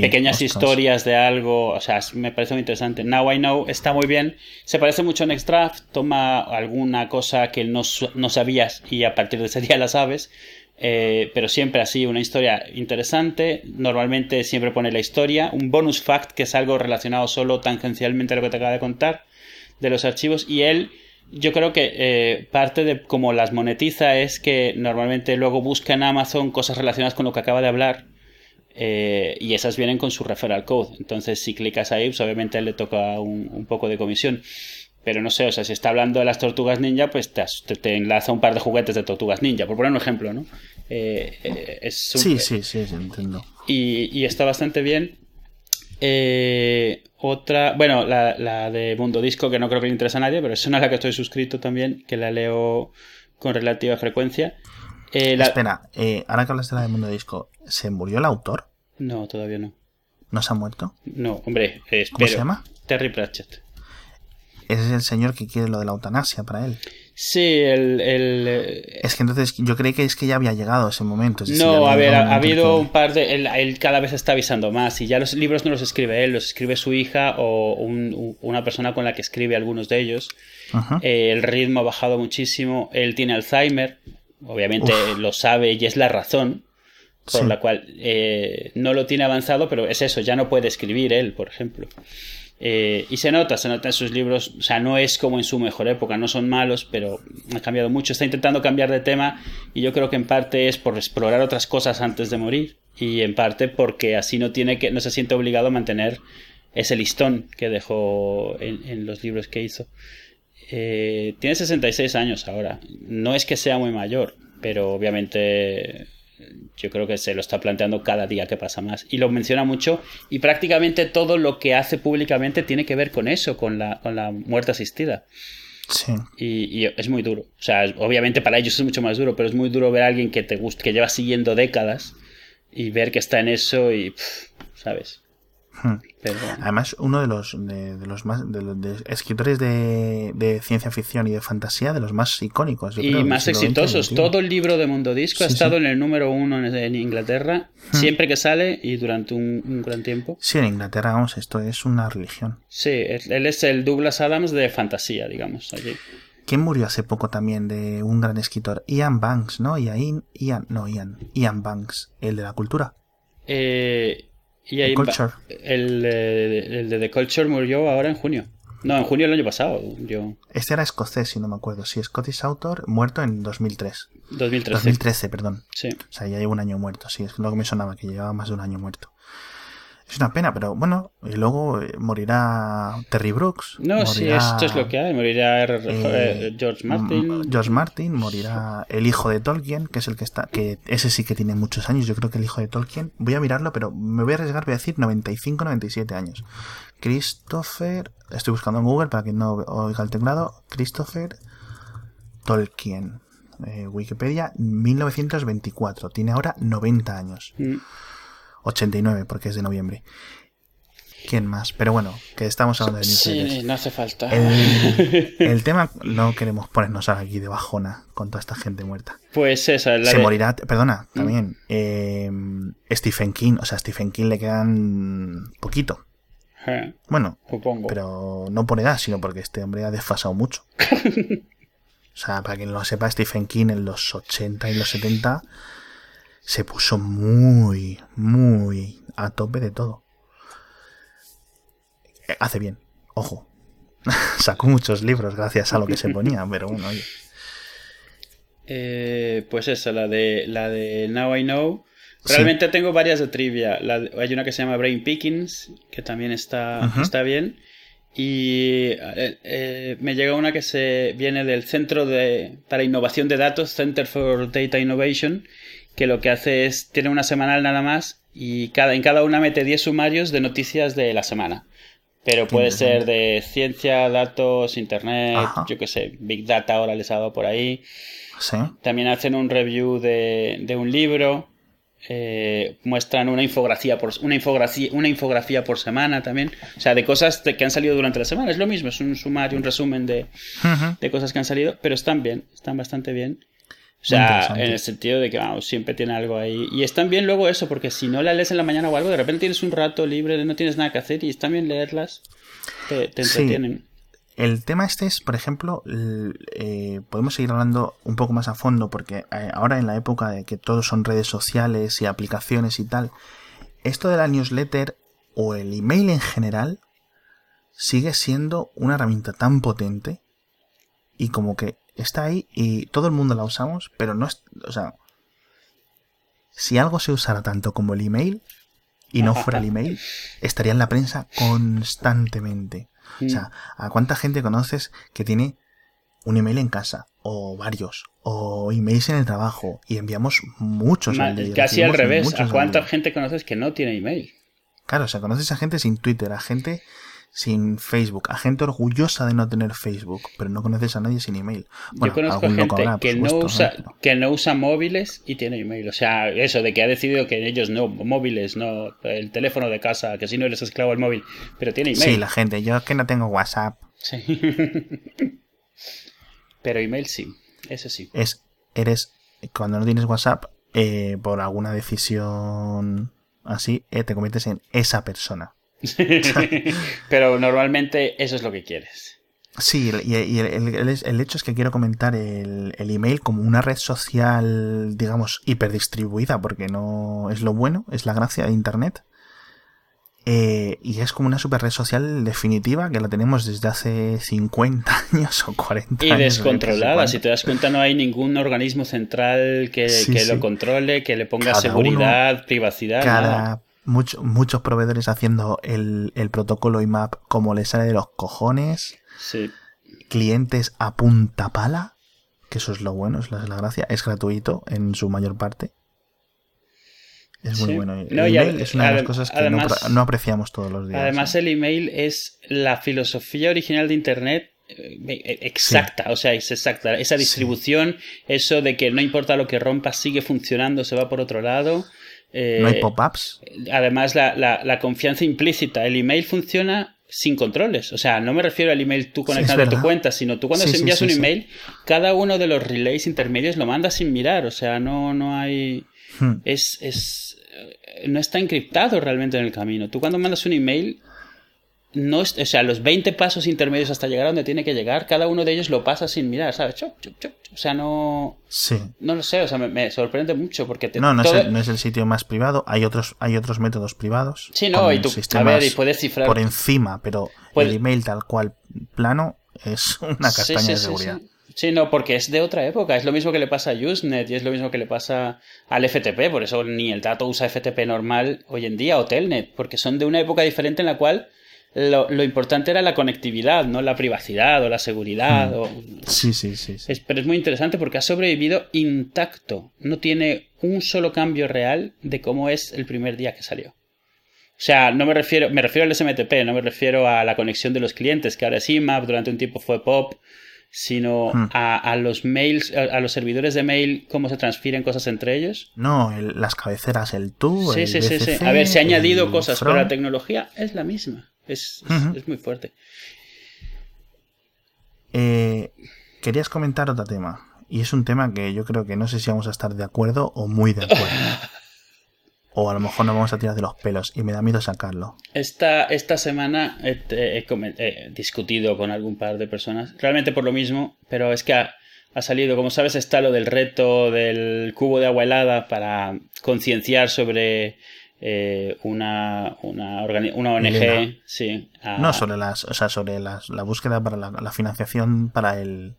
pequeñas historias de algo. O sea, me parece muy interesante. Now I Know está muy bien. Se parece mucho a Next Draft. Toma alguna cosa que no, no sabías y a partir de ese día la sabes. Eh, pero siempre así, una historia interesante. Normalmente siempre pone la historia, un bonus fact que es algo relacionado solo tangencialmente a lo que te acaba de contar de los archivos. Y él, yo creo que eh, parte de cómo las monetiza es que normalmente luego busca en Amazon cosas relacionadas con lo que acaba de hablar. Eh, y esas vienen con su referral code. Entonces, si clicas ahí, pues obviamente le toca un poco de comisión. Pero no sé, o sea, si está hablando de las tortugas ninja, pues te, te, enlaza un par de juguetes de tortugas ninja, por poner un ejemplo, ¿no? Eh, eh, sí, sí, sí, sí, entiendo. Y, está bastante bien. Eh, otra, bueno, la, de Mundo Disco, que no creo que le interese a nadie, pero es una a la que estoy suscrito también, que la leo con relativa frecuencia. Espera, ahora que hablas de la de Mundo Disco, ¿se murió el autor? No, todavía no. ¿No se ha muerto? No, hombre, ¿Cómo se llama? Terry Pratchett. Ese es el señor que quiere lo de la eutanasia para él. Sí, el, eh, Es que entonces yo creí que es que ya había llegado ese momento. no, a ver, ha, habido un par de... Él, cada vez está avisando más y ya los libros no los escribe él, los escribe su hija o una persona con la que escribe algunos de ellos. Eh, el ritmo ha bajado muchísimo. Él tiene Alzheimer, obviamente lo sabe y es la razón por la cual eh, no lo tiene avanzado, pero es eso, ya no puede escribir él, por ejemplo. Eh, y se nota, se nota en sus libros, o sea, no es como en su mejor época, no son malos, pero ha cambiado mucho. Está intentando cambiar de tema y yo creo que en parte es por explorar otras cosas antes de morir y en parte porque así no tiene que, no se siente obligado a mantener ese listón que dejó en, los libros que hizo. Eh, tiene 66 años ahora. No es que sea muy mayor, pero obviamente yo creo que se lo está planteando cada día que pasa más. Y lo menciona mucho y prácticamente todo lo que hace públicamente tiene que ver con eso, con la, con la muerte asistida. Sí. Y, es muy duro. O sea, obviamente para ellos es mucho más duro, pero es muy duro ver a alguien que te gusta, que lleva siguiendo décadas y ver que está en eso y, ¿sabes? Hmm. Además, uno de los, de, los más de, escritores de, ciencia ficción y de fantasía, de los más icónicos. y más exitosos. Todo el libro de Mundo Disco ha estado en el número uno en, Inglaterra, hmm. siempre que sale y durante un, gran tiempo. Sí, en Inglaterra, vamos, esto es una religión. Sí, él es el Douglas Adams de fantasía, digamos, allí. ¿Quién murió hace poco también de un gran escritor? Ian Banks, ¿no? Ian, Ian, no, Ian, Ian Banks, el de la cultura. Eh, y ahí el, el, de The Culture murió ahora en junio. No, en junio del año pasado. Yo... Este era escocés, si no me acuerdo. Sí, Scottish Author, muerto en 2003. 2013. 2013, perdón. Sí. O sea, ya lleva un año muerto. Sí, es lo que me sonaba, que llevaba más de un año muerto. Es una pena, pero bueno, y luego eh, morirá Terry Brooks. No, sí, esto es lo que hay. Morirá eh, eh, George Martin. George Martin, morirá el hijo de Tolkien, que es el que está, que ese sí que tiene muchos años. Yo creo que el hijo de Tolkien, voy a mirarlo, pero me voy a arriesgar, voy a decir 95, 97 años. Christopher, estoy buscando en Google para que no oiga el teclado. Christopher Tolkien. Wikipedia, 1924. Tiene ahora 90 años. Mm. 89 porque es de noviembre. ¿Quién más? Pero bueno, que estamos hablando de Sí, no hace falta. El, tema, no queremos ponernos aquí de bajona con toda esta gente muerta. Pues esa, la Se morirá, perdona, mm. también. Em, Stephen King, o sea, Stephen King le quedan poquito. bueno, supongo. pero no por edad, sino porque este hombre ha desfasado mucho. o sea, para quien no lo sepa, Stephen King en los 80 y los 70 se puso muy, muy a tope de todo. Eh, hace bien, ojo. Sacó muchos libros gracias a lo que se ponía, pero bueno, oye. Eh, pues esa, la de, la de Now I Know. Realmente tengo varias de trivia. hay una que se llama Brain Pickings, que también está, está bien. Y eh, me llega una que se viene del Centro de, para Innovación de Datos, Center for Data Innovation, que lo que hace es, tiene una semanal nada más y cada, en cada una mete 10 sumarios de noticias de la semana. Pero puede ser de ciencia, datos, internet, yo qué sé, Big Data ahora les ha dado por ahí. ¿Sí? También hacen un review de, de un libro. Eh, muestran una infografía por una infografía, una infografía por semana también. O sea, de cosas que han salido durante la semana. Es lo mismo, es un sumario, un resumen de, de cosas que han salido, pero están bien, están bastante bien. O sea, en el sentido de que vamos, siempre tiene algo ahí. Y es también luego eso, porque si no la lees en la mañana o algo, de repente tienes un rato libre, no tienes nada que hacer y es también leerlas, te, entretienen. El tema este es, por ejemplo, eh, podemos seguir hablando un poco más a fondo, porque eh, ahora en la época de que todos son redes sociales y aplicaciones y tal, esto de la newsletter o el email en general sigue siendo una herramienta tan potente y como que está ahí y todo el mundo la usamos, pero no es, o sea, si algo se usara tanto como el email y no fuera el email, estaría en la prensa constantemente. O sea, ¿a cuánta gente conoces que tiene un email en casa o varios o emails en el trabajo y enviamos muchos al Casi al revés, ¿a cuánta gente conoces que no tiene email? Claro, o sea, conoces a gente sin Twitter, a gente sin Facebook, a gente orgullosa de no tener Facebook, pero no conoces a nadie sin email. Yo conozco gente que, no usa, que no usa móviles y tiene email. O sea, eso de que ha decidido que ellos no, móviles, no, el teléfono de casa, que si no eres esclavo al móvil, pero tiene email. Sí, la gente, yo es que no tengo WhatsApp. Sí. pero email sí, eso sí. Es, eres, cuando no tienes WhatsApp, eh, por alguna decisión así, eh, te conviertes en esa persona. Pero normalmente eso es lo que quieres. Sí, y, el, hecho es que quiero comentar el, email como una red social, digamos, hiperdistribuida, porque no es lo bueno, es la gracia de Internet. Eh, y es como una super red social definitiva que la tenemos desde hace 50 años o 40 años. Y descontrolada, si te das cuenta no hay ningún organismo central que, lo controle, que le ponga seguridad, privacidad. Cada, muchos proveedores haciendo el, el protocolo IMAP como les sale de los cojones. Sí. clientes a punta pala, que eso es lo bueno, es la, gracia, es gratuito en su mayor parte. Es muy bueno. El email es una de las cosas que no, apreciamos todos los días. Además, el email es la filosofía original de Internet eh, eh, exacta, o sea, es exacta. Esa distribución, eso de que no importa lo que rompa, sigue funcionando, se va por otro lado. No hay pop-ups. Además, la, la, confianza implícita. El email funciona sin controles. O sea, no me refiero al email tú conectando a tu cuenta, sino tú cuando envías un email, cada uno de los relays intermedios lo mandas sin mirar. O sea, no, no hay. Hmm. Es, es. No está encriptado realmente en el camino. Tú cuando mandas un email, no o sea, los 20 pasos intermedios hasta llegar a donde tiene que llegar, cada uno de ellos lo pasa sin mirar, ¿sabes? O sea, no. Sí. No lo sé, o sea, me, sorprende mucho porque. Te, no, no, es el, sitio más privado. Hay otros, hay otros métodos privados. Sí, no, y tú. A ver, y puedes cifrar. Por encima, pero el email tal cual plano es una castaña de seguridad. Sí, no, porque es de otra época. Es lo mismo que le pasa a Usenet y es lo mismo que le pasa al FTP. Por eso ni el dato usa FTP normal hoy en día o Telnet, porque son de una época diferente en la cual lo, importante era la conectividad, no la privacidad o la seguridad. Hmm. Sí, sí, sí. pero es muy interesante porque ha sobrevivido intacto. No tiene un solo cambio real de cómo es el primer día que salió. O sea, no me refiero, me refiero al SMTP, no me refiero a la conexión de los clientes, que ahora es IMAP, durante un tiempo fue POP, sino hmm. a, los mails, a, los servidores de mail, cómo se transfieren cosas entre ellos. No, las cabeceras, el tú. Sí, sí, sí, sí. A ver, se ha añadido cosas, pero la tecnología es la misma. Es, muy fuerte. Eh, querías comentar otro tema. Y es un tema que yo creo que no sé si vamos a estar de acuerdo o muy de acuerdo. o a lo mejor nos vamos a tirar de los pelos y me da miedo sacarlo. Esta, esta semana he, discutido con algún par de personas, realmente por lo mismo, pero es que ha, ha, salido, como sabes, está lo del reto del cubo de agua helada para concienciar sobre eh, una, una, una, ONG, sí. No, sobre las, o sea, sobre las, la búsqueda para la, financiación para el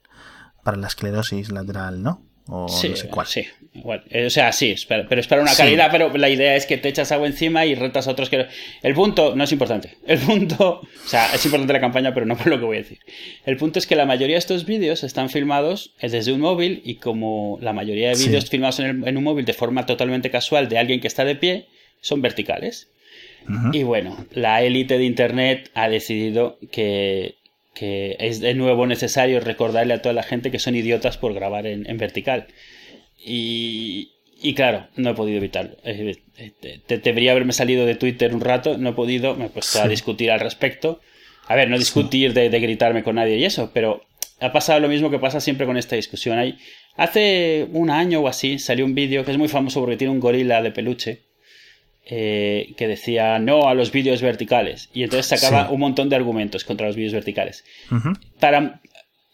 para la esclerosis lateral, ¿no? O sí, no sé cuál. sí, igual. Eh, o sea, sí, pero es para una calidad, pero la idea es que te echas agua encima y retas a otros que... El punto no es importante. El punto... O sea, es importante la campaña, pero no por lo que voy a decir. El punto es que la mayoría de estos vídeos están filmados desde un móvil y como la mayoría de vídeos filmados en, en un móvil de forma totalmente casual de alguien que está de pie, son verticales. Y bueno, la élite de Internet ha decidido que, es de nuevo necesario recordarle a toda la gente que son idiotas por grabar en, vertical. Y, claro, no he podido evitarlo. debería haberme salido de Twitter un rato, no he podido, me he puesto a discutir al respecto. A ver, no discutir de, gritarme con nadie y eso, pero ha pasado lo mismo que pasa siempre con esta discusión. Hay, hace un año o así salió un vídeo que es muy famoso porque tiene un gorila de peluche eh, que decía no a los vídeos verticales. Y entonces sacaba un montón de argumentos contra los vídeos verticales. Para.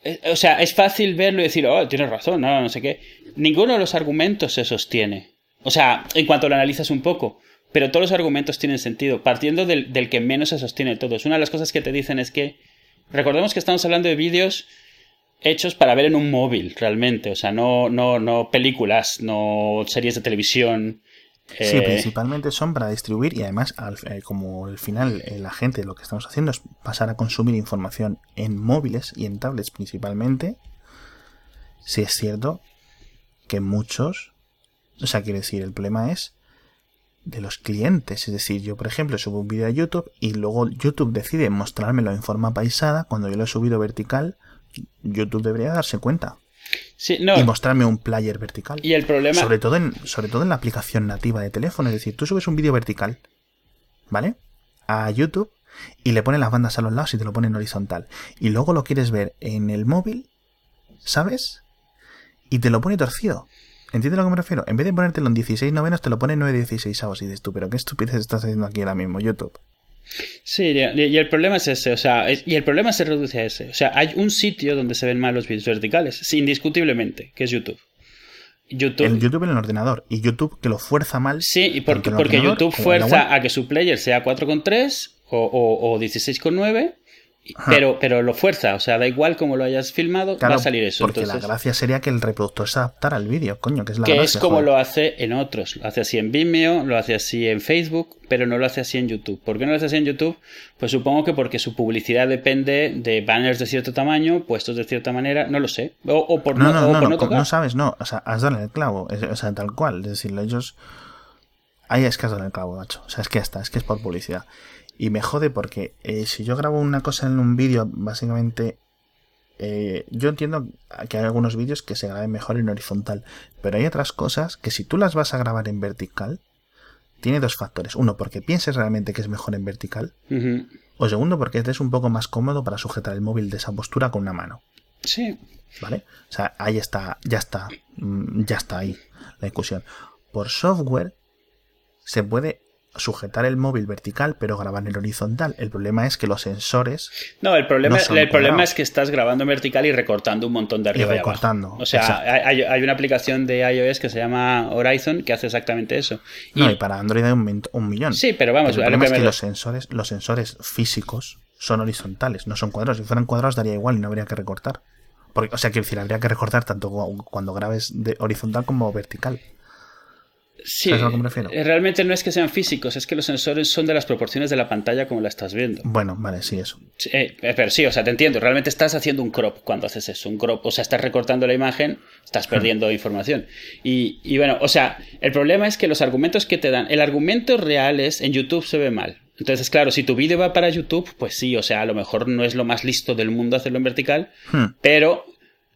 Eh, o sea, es fácil verlo y decir, oh, tienes razón, no, no sé qué. Ninguno de los argumentos se sostiene. O sea, en cuanto lo analizas un poco. Pero todos los argumentos tienen sentido, partiendo del, del que menos se sostiene todos. Una de las cosas que te dicen es que. Recordemos que estamos hablando de vídeos hechos para ver en un móvil, realmente. O sea, no, no, no películas, no series de televisión. Sí, eh, principalmente son para distribuir y además, eh, como al final eh, la gente lo que estamos haciendo es pasar a consumir información en móviles y en tablets principalmente, sí es cierto que muchos, o sea, quiero decir, el problema es de los clientes, es decir, yo por ejemplo subo un vídeo a YouTube y luego YouTube decide mostrármelo en forma paisada, cuando yo lo he subido vertical, YouTube debería darse cuenta y mostrarme un player vertical. Y el problema. Sobre todo, en, sobre todo en la aplicación nativa de teléfono. Es decir, tú subes un vídeo vertical, ¿vale? A YouTube y le pones las bandas a los lados y te lo pone en horizontal. Y luego lo quieres ver en el móvil, ¿sabes? Y te lo pone torcido. ¿Entiendes a lo que me refiero? En vez de ponértelo en 16 novenos, te lo pone en 9 16 avos. Y dices tú, pero qué estupidez estás haciendo aquí ahora mismo, YouTube. Sí, y el problema es ese, o sea, y el problema se reduce a ese. O sea, hay un sitio donde se ven mal los vídeos verticales, indiscutiblemente, que es YouTube. YouTube. En el ordenador. Y YouTube que lo fuerza mal. Sí, y porque, porque YouTube fuerza a que su player sea 4,3 o, o, o 16,9 pero, pero lo fuerza, o sea, da igual como lo hayas filmado, va a salir eso. Porque la gracia sería que el reproductor se adaptara al vídeo, coño, que es la Que es como lo hace en otros. Lo hace así en Vimeo, lo hace así en Facebook, pero no lo hace así en YouTube. ¿Por qué no lo hace así en YouTube? Pues supongo que porque su publicidad depende de banners de cierto tamaño, puestos de cierta manera, no lo sé. O, por no, no, no, no, no, sabes, no, o sea, has dado el clavo, o sea, tal cual. Es decir, ellos. Ahí es que has dado el clavo, macho. O sea, es que ya está, es que es por publicidad. Y me jode porque eh, si yo grabo una cosa en un vídeo, básicamente eh, yo entiendo que hay algunos vídeos que se graben mejor en horizontal, pero hay otras cosas que si tú las vas a grabar en vertical, tiene dos factores. Uno, porque pienses realmente que es mejor en vertical. O segundo, porque es un poco más cómodo para sujetar el móvil de esa postura con una mano. Sí. ¿Vale? O sea, ahí está, ya está, mm, ya está ahí la discusión. Por software se puede sujetar el móvil vertical pero grabar en horizontal. El problema es que los sensores. No, el problema, el problema es que estás grabando en vertical y recortando un montón de arriba y, recortando. O sea, hay, hay, una aplicación de iOS que se llama Horizon que hace exactamente eso. Y, no, y para Android hay un, un millón. Sí, pero vamos, el problema es que los sensores, los sensores físicos son horizontales, no son cuadrados. Si fueran cuadrados daría igual y no habría que recortar. Porque, o sea, quiero decir, habría que recortar tanto cuando grabes de horizontal como vertical. Sí, eh, realmente no es que sean físicos, es que los sensores son de las proporciones de la pantalla como la estás viendo. Bueno, vale, sí, eso. Eh, eh, pero sí, o sea, te entiendo, realmente estás haciendo un crop cuando haces eso, un crop, o sea, estás recortando la imagen, estás perdiendo información. Y, y bueno, o sea, el problema es que los argumentos que te dan, el argumento real es en YouTube se ve mal. Entonces, claro, si tu vídeo va para YouTube, pues sí, o sea, a lo mejor no es lo más listo del mundo hacerlo en vertical, hmm. pero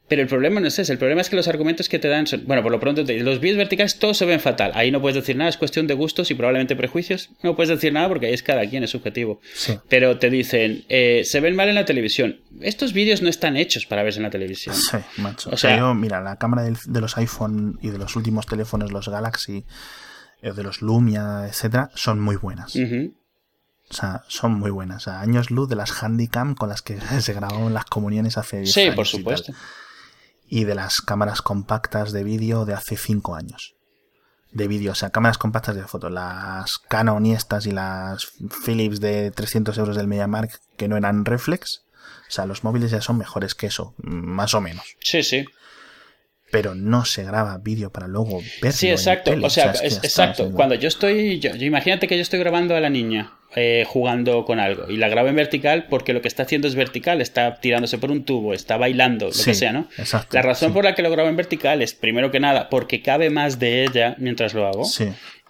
pero el problema no es ese, el problema es que los argumentos que te dan son, bueno, por lo pronto, los vídeos verticales todos se ven fatal. Ahí no puedes decir nada, es cuestión de gustos y probablemente prejuicios. No puedes decir nada porque ahí es cada quien, es subjetivo. Pero te dicen, eh, se ven mal en la televisión. Estos vídeos no están hechos para verse en la televisión. Sí, macho. O, sea, yo, mira, la cámara de los iPhone y de los últimos teléfonos, los Galaxy, eh, de los Lumia, etcétera, son muy buenas. O sea, son muy buenas. O años luz de las Handycam con las que se grababan las comuniones hace 10 años. Sí, por supuesto y de las cámaras compactas de vídeo de hace 5 años. De vídeo, o sea, cámaras compactas de foto. Las Canon y estas y las Philips de 300 euros del MediaMark que no eran reflex. O sea, los móviles ya son mejores que eso, más o menos. Sí, sí. Pero no se graba vídeo para luego verlo. Sí, exacto. o sea, exacto. Cuando yo estoy. yo, imagínate que yo estoy grabando a la niña eh, jugando con algo y la grabo en vertical porque lo que está haciendo es vertical, está tirándose por un tubo, está bailando, lo que sea, ¿no? la razón por la que lo grabo en vertical es, primero que nada, porque cabe más de ella mientras lo hago.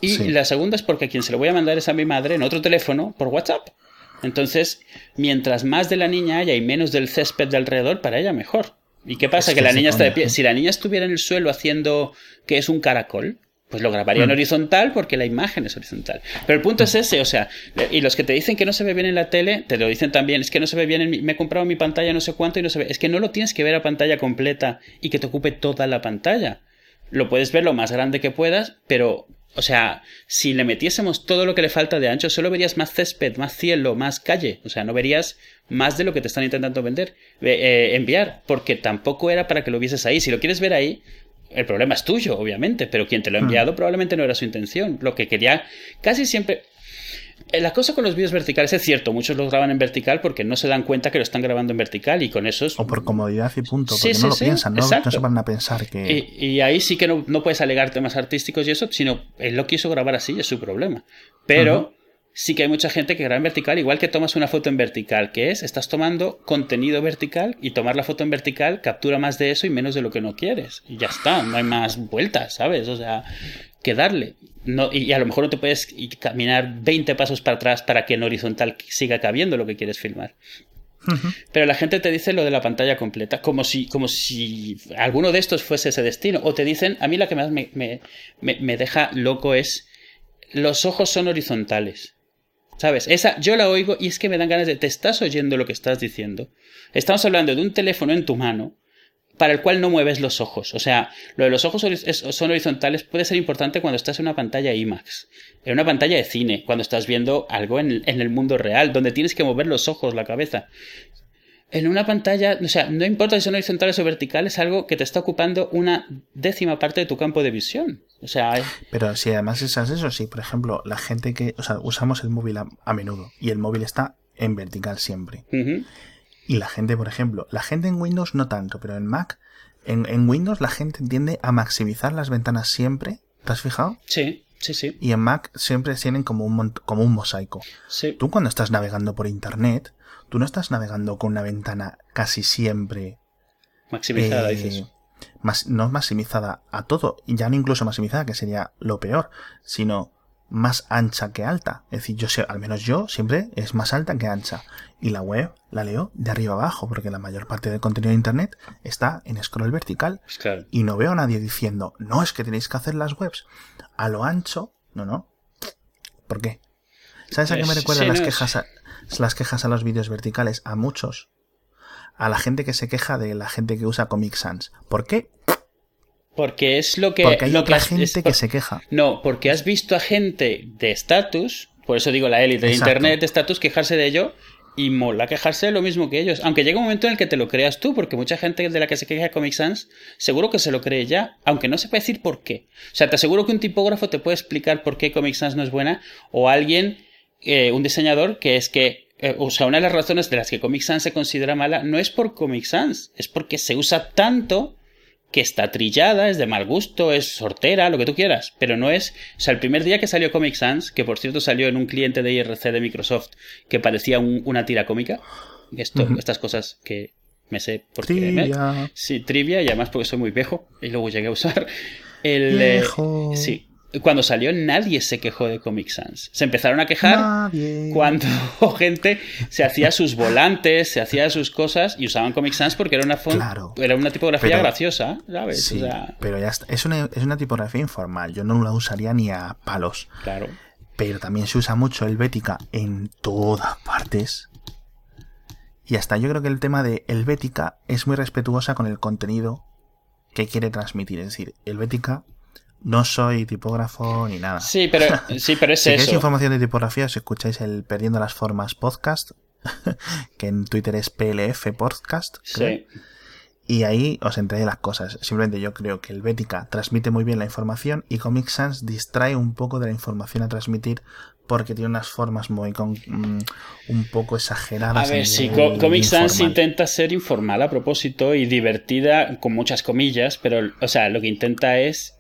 y la segunda es porque a quien se lo voy a mandar es a mi madre en otro teléfono por WhatsApp. Entonces, mientras más de la niña haya y menos del césped de alrededor, para ella mejor. ¿Y qué pasa? que, la niña está de pie. Si la niña estuviera en el suelo haciendo que es un caracol, pues lo grabaría en mm. horizontal porque la imagen es horizontal. Pero el punto es ese, o sea, y los que te dicen que no se ve bien en la tele, te lo dicen también, es que no se ve bien, en me he comprado mi pantalla no sé cuánto y no se ve, es que no lo tienes que ver a pantalla completa y que te ocupe toda la pantalla. Lo puedes ver lo más grande que puedas, pero, o sea, si le metiésemos todo lo que le falta de ancho, solo verías más césped, más cielo, más calle, o sea, no verías más de lo que te están intentando vender, eh, enviar, porque tampoco era para que lo vieses ahí. Si lo quieres ver ahí, el problema es tuyo, obviamente, pero quien te lo ha hmm. enviado probablemente no era su intención. Lo que quería, casi siempre... Eh, la cosa con los vídeos verticales es cierto, muchos los graban en vertical porque no se dan cuenta que lo están grabando en vertical y con eso es... O por comodidad y punto, porque no lo piensan, ¿no? se van a pensar que... Y, ahí sí que no, puedes alegar temas artísticos y eso, sino él lo quiso grabar así, es su problema. Pero sí que hay mucha gente que graba en vertical, igual que tomas una foto en vertical, que es, estás tomando contenido vertical y tomar la foto en vertical captura más de eso y menos de lo que no quieres. Y ya está, no hay más vueltas, ¿sabes? O sea, que darle. No, y, a lo mejor no te puedes caminar 20 pasos para atrás para que en horizontal siga cabiendo lo que quieres filmar. Pero la gente te dice lo de la pantalla completa, como si, como si alguno de estos fuese ese destino. O te dicen, a mí la que más me, me, me deja loco es, los ojos son horizontales. ¿Sabes? Esa yo la oigo y es que me dan ganas de te estás oyendo lo que estás diciendo. Estamos hablando de un teléfono en tu mano para el cual no mueves los ojos. O sea, lo de los ojos son horizontales puede ser importante cuando estás en una pantalla IMAX, en una pantalla de cine, cuando estás viendo algo en el mundo real, donde tienes que mover los ojos, la cabeza en una pantalla, o sea, no importa si son horizontales o verticales, es algo que te está ocupando una décima parte de tu campo de visión. O sea, pero si además es eso, sí, por ejemplo, la gente que, o sea, usamos el móvil a, menudo y el móvil está en vertical siempre. Ujú. Y la gente, por ejemplo, la gente en Windows no tanto, pero en Mac, en, en Windows la gente tiende a maximizar las ventanas siempre. ¿Te has fijado? Sí, sí, sí. Y en Mac siempre tienen como un, como un mosaico. sí. Tú cuando estás navegando por Internet, tú no estás navegando con una ventana casi siempre Maximizada, eh, dices. más, no maximizada a todo, y ya no incluso maximizada, que sería lo peor, sino más ancha que alta. Es decir, yo sé, al menos yo siempre es más alta que ancha. Y la web la leo de arriba abajo, porque la mayor parte del contenido de internet está en scroll vertical. Pues claro. Y no veo a nadie diciendo, no, es que tenéis que hacer las webs a lo ancho. No, no. ¿Por qué? ¿Sabes a qué me Es- recuerdan sí, las no, quejas a, las quejas a los vídeos verticales? A muchos. A la gente que se queja de la gente que usa Comic Sans. ¿Por qué? Porque es lo que. Porque hay lo otra has- gente es que por- se queja. No, porque has visto a gente de estatus, por eso digo la élite de internet de estatus, quejarse de ello y mola quejarse de lo mismo que ellos. Aunque llega un momento en el que te lo creas tú, porque mucha gente de la que se queja de Comic Sans seguro que se lo cree ya, aunque no sepa decir por qué. O sea, te aseguro que un tipógrafo te puede explicar por qué Comic Sans no es buena, o alguien, eh, un diseñador, que es que. eh, o sea, una de las razones de las que Comic Sans se considera mala no es por Comic Sans, es porque se usa tanto que está trillada, es de mal gusto, es sortera, lo que tú quieras, pero no es, o sea, el primer día que salió Comic Sans, que por cierto salió en un cliente de IRC de Microsoft que parecía un- una tira cómica, esto, estas cosas que me sé porque me- Trivia. sí, trivia y además porque soy muy viejo y luego llegué a usar el eh, Viejo. sí, cuando salió nadie se quejó de Comic Sans. Se empezaron a quejar Nadie. cuando gente se hacía sus volantes, se hacía sus cosas y usaban Comic Sans porque era una Claro. era una tipografía Pero- graciosa, ¿sabes? Sí, O sea, pero ya está. Es una, es una tipografía informal. Yo no la usaría ni a palos. claro. Pero también se usa mucho Helvética en todas partes. Y hasta yo creo que el tema de Helvética es muy respetuosa con el contenido que quiere transmitir. Es decir, Helvética no soy tipógrafo ni nada. Sí, pero, sí, pero es si queréis eso. información de tipografía, os escucháis el Perdiendo las Formas podcast, que en Twitter es PLF Podcast. creo. Sí. Y ahí os enteré las cosas. Simplemente yo creo que Helvética transmite muy bien la información y Comic Sans distrae un poco de la información a transmitir porque tiene unas formas muy con, mm, un poco exageradas. A ver, sí, Co- Comic Sans intenta ser informal a propósito y divertida, con muchas comillas, pero, o sea, lo que intenta es,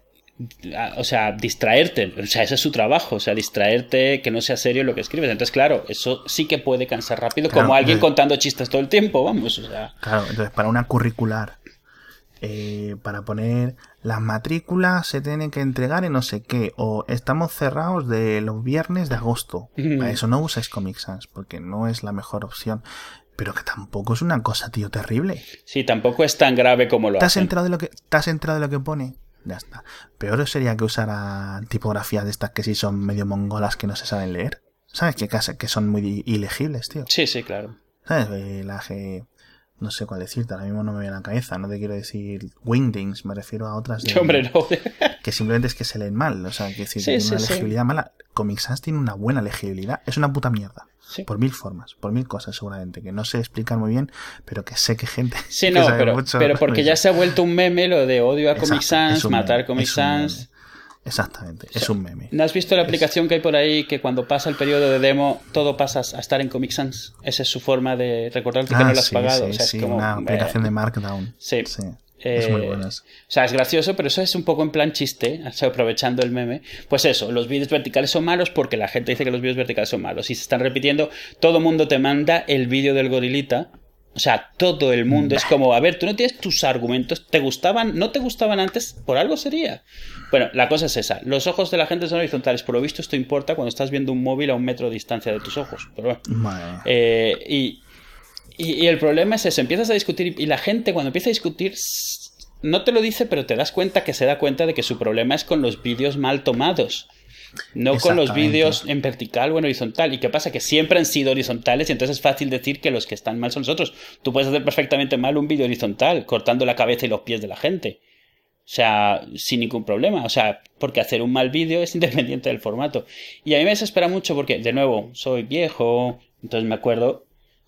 o sea, distraerte. O sea, ese es su trabajo, o sea, distraerte, que no sea serio lo que escribes. Entonces, claro, eso sí que puede cansar rápido, Claro, como alguien eh. contando chistes todo el tiempo, vamos, o sea. Claro, entonces para una curricular, eh, para poner las matrículas se tienen que entregar en no sé qué, o estamos cerrados de los viernes de agosto. Para eso no usáis Comic Sans, porque no es la mejor opción. Pero que tampoco es una cosa, tío, terrible. Sí, tampoco es tan grave como lo ¿Te has hacen. enterado de lo que, te has enterado de lo que pone? Ya está. Peor sería que usara tipografía de estas que sí son medio mongolas que no se saben leer. ¿Sabes? Que, que son muy ilegibles, tío. Sí, sí, claro. ¿Sabes? Eh, La G... No sé cuál decirte, ahora mismo no me viene a la cabeza. No te quiero decir Wingdings, me refiero a otras de- Hombre, no. que simplemente es que se leen mal. O sea, que si Sí, tiene sí, una sí. legibilidad mala. Comic Sans tiene una buena legibilidad. Es una puta mierda. Sí. Por mil formas, por mil cosas seguramente. Que no sé explicar muy bien, pero que sé que gente... Sí, no, pero, mucho pero porque ya se ha vuelto un meme lo de odio a Exacto, Comic Sans, matar meme, Comic Sans. Exactamente, es un meme. ¿No has visto la aplicación que hay por ahí que cuando pasa el periodo de demo todo pasas a estar en Comic Sans? Esa es su forma de recordarte que Ah, no lo has sí, pagado. sí, o sea, sí, es como, una eh, aplicación de Markdown. Sí. Es muy eh, buena. O sea, es gracioso, pero eso es un poco en plan chiste, o sea, aprovechando el meme. Pues eso, los vídeos verticales son malos porque la gente dice que los vídeos verticales son malos. Y se están repitiendo, todo el mundo te manda el vídeo del gorilita. O sea, todo el mundo es como, a ver, tú no tienes tus argumentos, ¿te gustaban? ¿No te gustaban antes? Por algo sería. Bueno, la cosa es esa. Los ojos de la gente son horizontales. Por lo visto, esto importa cuando estás viendo un móvil a un metro de distancia de tus ojos. Pero bueno. Eh, y, y- y el problema es eso, empiezas a discutir y la gente cuando empieza a discutir no te lo dice, pero te das cuenta que se da cuenta de que su problema es con los vídeos mal tomados. No con los vídeos en vertical o en horizontal. ¿Y qué pasa? Que siempre han sido horizontales y entonces es fácil decir que los que están mal son los otros. Tú puedes hacer perfectamente mal un vídeo horizontal, cortando la cabeza y los pies de la gente. O sea, sin ningún problema. O sea, porque hacer un mal vídeo es independiente del formato. Y a mí me desespera mucho porque, de nuevo, soy viejo, entonces me acuerdo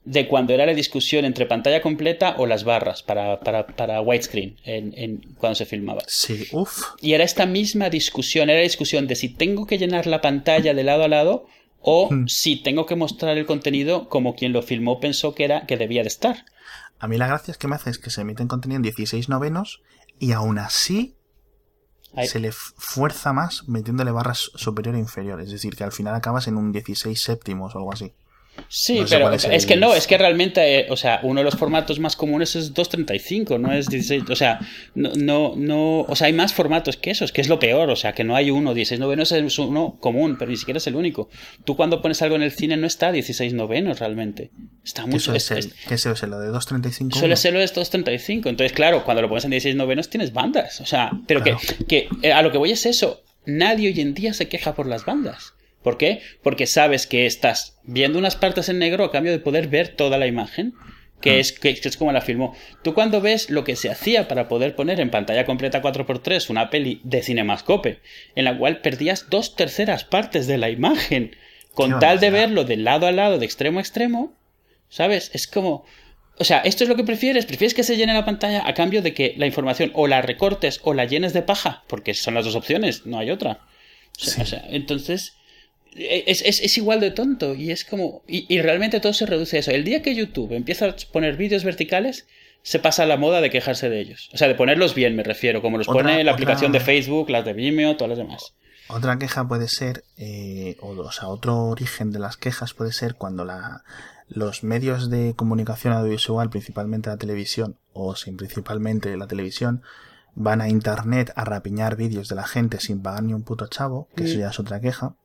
de cuando era la discusión entre pantalla completa o las barras para, para, para widescreen en, en- cuando se filmaba. Sí, uff. Y era esta misma discusión, era la discusión de si tengo que llenar la pantalla de lado a lado o hmm. si tengo que mostrar el contenido como quien lo filmó pensó que era que debía de estar. A mí la gracia es que me hace es que se emiten contenido en 16 novenos y aún así se le fuerza más metiéndole barras superior e inferior. Es decir, que al final acabas en un 16 séptimos o algo así. Sí, pero es, que no, es que realmente, eh, o sea, uno de los formatos más comunes es 2.35, no es 16, o sea, no, no, no, o sea, hay más formatos que esos, que es lo peor, o sea, que no hay uno, 16 novenos es uno común, pero ni siquiera es el único. Tú cuando pones algo en el cine no está 16 novenos realmente, está mucho. ¿Qué es, ¿Qué es lo de 2.35? Suele ser lo de 2.35, entonces claro, cuando lo pones en 16 novenos tienes bandas, o sea, pero que, que eh, a lo que voy es eso, nadie hoy en día se queja por las bandas. ¿Por qué? Porque sabes que estás viendo unas partes en negro a cambio de poder ver toda la imagen. Que, mm. es, que, es como la filmó. Tú cuando ves lo que se hacía para poder poner en pantalla completa 4x3 una peli de Cinemascope, en la cual perdías dos terceras partes de la imagen, con tal de verlo de lado a lado, de extremo a extremo, ¿sabes? Es como... O sea, esto es lo que prefieres. Prefieres que se llene la pantalla a cambio de que la información o la recortes o la llenes de paja, porque son las dos opciones, no hay otra. o sea entonces es, es, igual de tonto y es como... Y, realmente todo se reduce a eso. El día que YouTube empieza a poner vídeos verticales, se pasa la moda de quejarse de ellos. O sea, de ponerlos bien, me refiero, como los pone la aplicación de Facebook, las de Vimeo, todas las demás. Otra queja puede ser, eh, o, sea, otro origen de las quejas puede ser cuando la, los medios de comunicación audiovisual, principalmente la televisión, o sin principalmente la televisión, van a internet a rapiñar vídeos de la gente sin pagar ni un puto chavo, que eso mm. ya es otra queja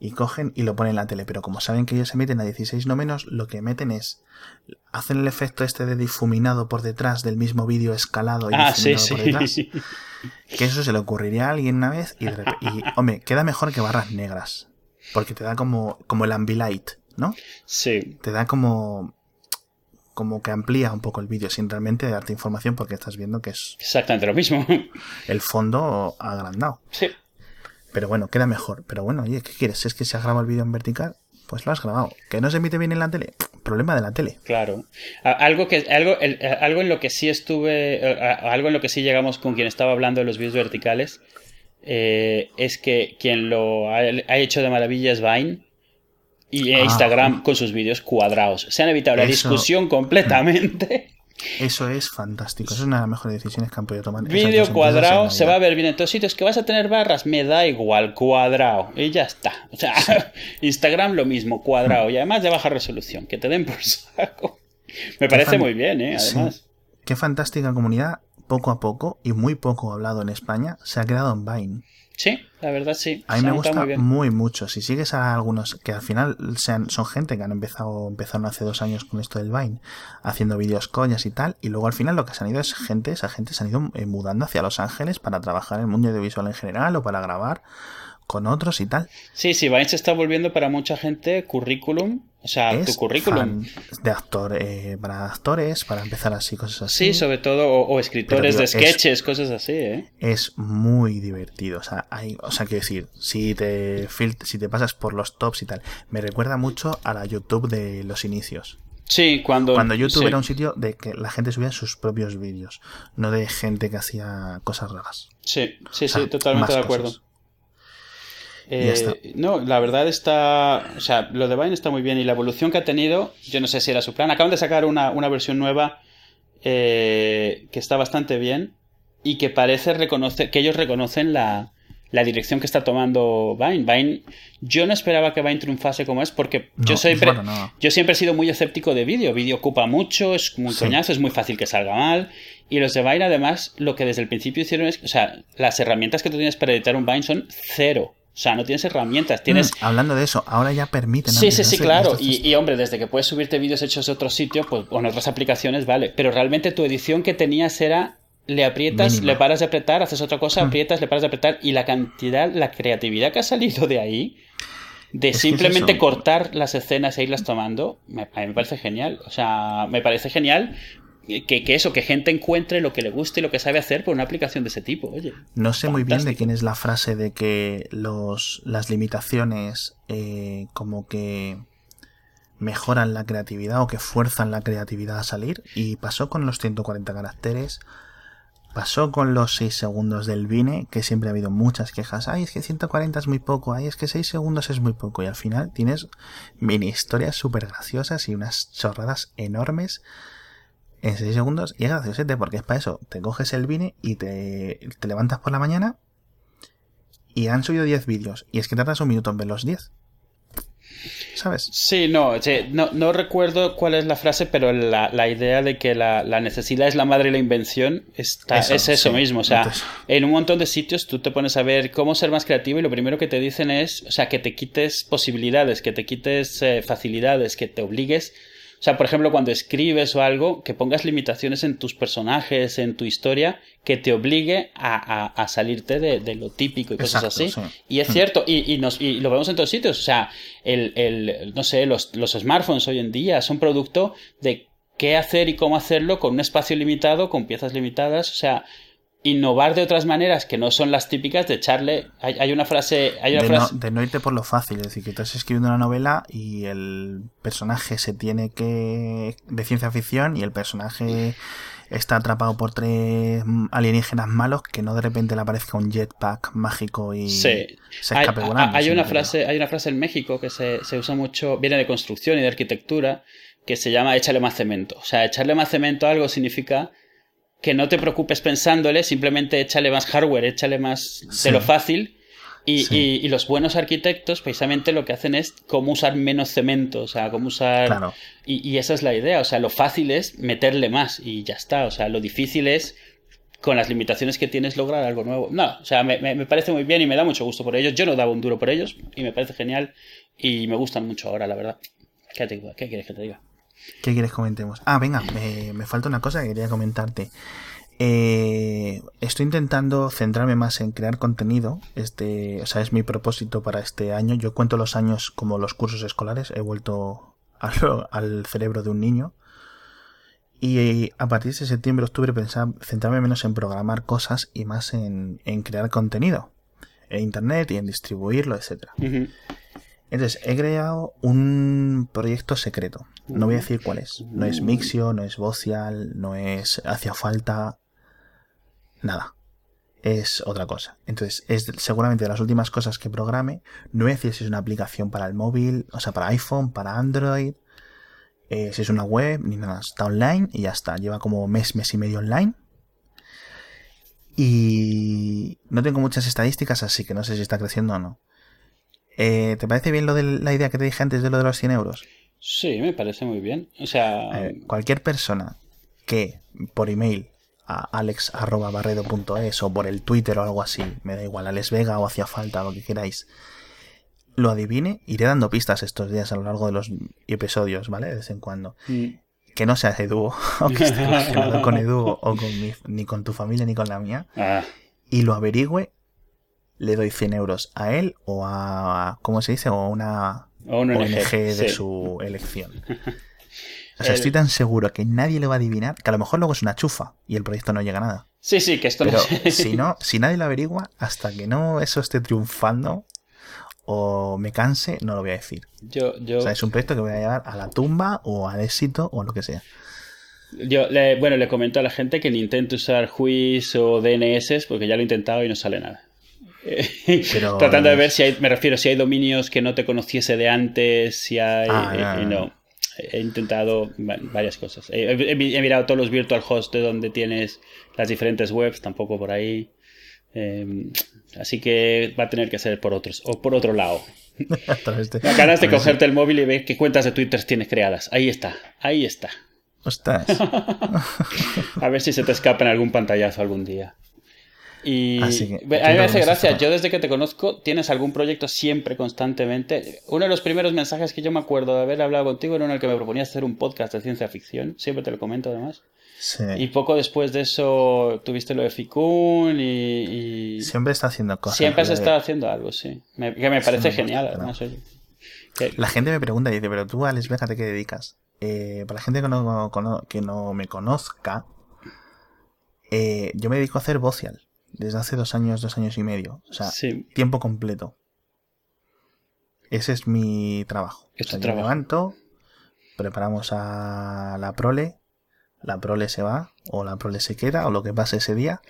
y cogen y lo ponen en la tele. Pero como saben que ellos se meten a 16 no menos, lo que meten es. Hacen el efecto este de difuminado por detrás del mismo vídeo escalado y ah, difuminado por detrás. Que eso se le ocurriría a alguien una vez y, y, hombre, queda mejor que barras negras. Porque te da como, como el ambilight, ¿no? Sí. Te da como como que amplía un poco el vídeo sin realmente darte información porque estás viendo que es exactamente lo mismo. El fondo agrandado. Sí. Pero bueno, queda mejor. Pero bueno, oye, ¿qué quieres? Es que se ha grabado el vídeo en vertical, pues lo has grabado. ¿Que no se emite bien en la tele? Problema de la tele. Claro. Algo, que, algo, algo en lo que sí estuve, algo en lo que sí llegamos con quien estaba hablando de los vídeos verticales, eh, es que quien lo ha, hecho de maravilla es Vine y ah, Instagram con sus vídeos cuadrados. Se han evitado la discusión completamente. Eso es fantástico. Eso es una de las mejores decisiones que han podido tomar. Vídeo cuadrado, se va a ver bien en todos sitios. Que vas a tener barras, me da igual, cuadrado. Y ya está. O sea, Instagram lo mismo, cuadrado. Y además de baja resolución. Que te den por saco. Me parece muy bien, ¿eh? Además. Qué fantástica comunidad, poco a poco y muy poco hablado en España, se ha quedado en Vine. Sí, la verdad sí. A mí me gusta muy, mucho. Si sigues a algunos que al final sean, son gente que han empezado, empezaron hace dos años con esto del Vine, haciendo vídeos coñas y tal, y luego al final lo que se han ido es gente, esa gente se han ido eh, mudando hacia Los Ángeles para trabajar en el mundo audiovisual en general o para grabar con otros y tal. Sí, sí, Vine se está volviendo para mucha gente currículum. O sea, tu currículum. de actor, eh, para actores, para empezar así, cosas así. Sí, sobre todo, o, escritores de sketches, cosas así, ¿eh? Es muy divertido. O sea, hay, o sea, quiero decir, si te, si te pasas por los tops y tal, me recuerda mucho a la YouTube de los inicios. Sí, cuando. Cuando YouTube era un sitio de que la gente subía sus propios vídeos, no de gente que hacía cosas raras. Sí, sí, sí, totalmente de acuerdo. Eh, no, la verdad está. O sea, lo de Vine está muy bien y la evolución que ha tenido, yo no sé si era su plan. Acaban de sacar una, versión nueva eh, que está bastante bien y que parece reconocer. que ellos reconocen la, la dirección que está tomando Vine. Vine, yo no esperaba que Vine triunfase como es porque yo siempre, yo siempre he sido muy escéptico de vídeo. Vídeo ocupa mucho, es muy coñazo, es muy fácil que salga mal. Y los de Vine, además, lo que desde el principio hicieron es, o sea, las herramientas que tú tienes para editar un Vine son cero. O sea, no tienes herramientas, tienes... Mm, hablando de eso, ahora ya permiten... Sí, sí, sí, claro. Y, hombre, desde que puedes subirte vídeos hechos de otro sitio, pues con otras aplicaciones, vale. Pero realmente tu edición que tenías era... Le aprietas, le paras de apretar, haces otra cosa, mm. aprietas, le paras de apretar. Y la cantidad, la creatividad que ha salido de ahí, de simplemente cortar las escenas e irlas tomando, me, a mí me parece genial. O sea, me parece genial que, eso, que gente encuentre lo que le guste y lo que sabe hacer por una aplicación de ese tipo. Oye, no sé muy bien de quién es la frase de que los, las limitaciones eh, como que mejoran la creatividad o que fuerzan la creatividad a salir y pasó con los 140 caracteres Pasó con los 6 segundos del Vine, que siempre ha habido muchas quejas. Ay, es que 140 es muy poco. Ay, es que 6 segundos es muy poco. Y al final tienes mini historias súper graciosas y unas chorradas enormes en 6 segundos. Y es graciosete porque es para eso. Te coges el Vine y te, te levantas por la mañana y han subido 10 vídeos. Y es que tardas un minuto en ver los 10. ¿Sabes? Sí, no, no, no, recuerdo cuál es la frase, pero la, idea de que la, necesidad es la madre de la invención está, es eso mismo. O sea, en un montón de sitios tú te pones a ver cómo ser más creativo y lo primero que te dicen es, o sea, que te quites posibilidades, que te quites eh, facilidades, que te obligues o sea, por ejemplo, cuando escribes o algo, que pongas limitaciones en tus personajes, en tu historia, que te obligue a, salirte de, lo típico y cosas así. Y es mm. cierto, y, nos, y lo vemos en todos sitios. O sea, el, el no sé, los, los smartphones hoy en día son producto de qué hacer y cómo hacerlo con un espacio limitado, con piezas limitadas. O sea, innovar de otras maneras que no son las típicas de echarle. Hay, una frase. Hay una de, frase... No, de, no, irte por lo fácil, es decir, que estás escribiendo una novela y el personaje se tiene que. de ciencia ficción y el personaje está atrapado por tres alienígenas malos que no de repente le aparezca un jetpack mágico y se escape hay, volando. Hay una, frase, hay una frase en México que se, se usa mucho, viene de construcción y de arquitectura, que se llama échale más cemento. O sea, echarle más cemento a algo significa que no te preocupes pensándole, simplemente échale más hardware, échale más de lo fácil. Y, los buenos arquitectos precisamente lo que hacen es cómo usar menos cemento, o sea, cómo usar... Y, esa es la idea, o sea, lo fácil es meterle más y ya está, o sea, lo difícil es con las limitaciones que tienes lograr algo nuevo. No, o sea, me, parece muy bien y me da mucho gusto por ellos. Yo no daba un duro por ellos y me parece genial y me gustan mucho ahora, la verdad. ¿Qué, qué quieres que te diga? ¿Qué quieres comentemos? Ah, venga, me, falta una cosa que quería comentarte. Eh, estoy intentando centrarme más en crear contenido. Este, o sea, es mi propósito para este año. Yo cuento los años como los cursos escolares. He vuelto al, cerebro de un niño. Y a partir de septiembre, octubre, pensar centrarme menos en programar cosas y más en, en crear contenido en internet y en distribuirlo, etcétera. Entonces, he creado un proyecto secreto. No voy a decir cuál es. No es Mixio, no es Vocial, no es Hacia Falta. Nada. Es otra cosa. Entonces, es seguramente de las últimas cosas que programe. No voy a decir si es una aplicación para el móvil, o sea, para iPhone, para Android, eh, si es una web, ni nada. Está online y ya está. Lleva como mes, mes y medio online. Y no tengo muchas estadísticas, así que no sé si está creciendo o no. Eh, ¿Te parece bien lo de la idea que te dije antes de lo de los 100 euros? Sí, me parece muy bien. O sea. cualquier persona que por email a alex.barredo.es o por el Twitter o algo así, me da igual, Alex Vega o hacía falta, lo que queráis, lo adivine, iré dando pistas estos días a lo largo de los episodios, ¿vale? De vez en cuando. Mm. Que no sea Edu, o que esté relacionado con Edu o con ni con tu familia ni con la mía. Ah. Y lo averigüe le doy 100 euros a él o a, ¿cómo se dice? O a una ONG, de su elección. O sea, estoy tan seguro que nadie le va a adivinar, que a lo mejor luego es una chufa y el proyecto no llega a nada. Sí, sí, que esto Pero si no, si nadie lo averigua, hasta que no eso esté triunfando o me canse, no lo voy a decir. Yo, yo... O sea, es un proyecto que voy a llevar a la tumba o al éxito o lo que sea. Yo, le, bueno, le comento a la gente que ni intente usar Juiz o DNS porque ya lo he intentado y no sale nada. Tratando de ver si hay, me refiero, si hay dominios que no te conociese de antes, si hay... Ah, eh, no. He intentado varias cosas. He, mirado todos los virtual hosts de donde tienes las diferentes webs, tampoco por ahí. Em, así que va a tener que ser por otros, o por otro lado. Ganas de cogerte el móvil y ver qué cuentas de Twitter tienes creadas. Ahí está, ahí está. Ostras. a ver si se te escapa en algún pantallazo algún día. Y a mí me hace gracia, yo desde que te conozco, tienes algún proyecto siempre, constantemente. Uno de los primeros mensajes que yo me acuerdo de haber hablado contigo era en el que me proponías hacer un podcast de ciencia ficción, siempre te lo comento además. Sí. Y poco después de eso tuviste lo de Ficun y, Siempre está haciendo cosas. Siempre has estado haciendo algo, sí. que me parece genial, además. La gente me pregunta y dice, pero tú, Alex Vega, ¿te qué dedicas? Eh, para la gente que no, que no me conozca, eh, yo me dedico a hacer vocial desde hace dos años, dos años y medio. O sea, tiempo completo. Ese es mi trabajo. Es o me levanto, preparamos a la prole, la prole se va, o la prole se queda, o lo que pase ese día.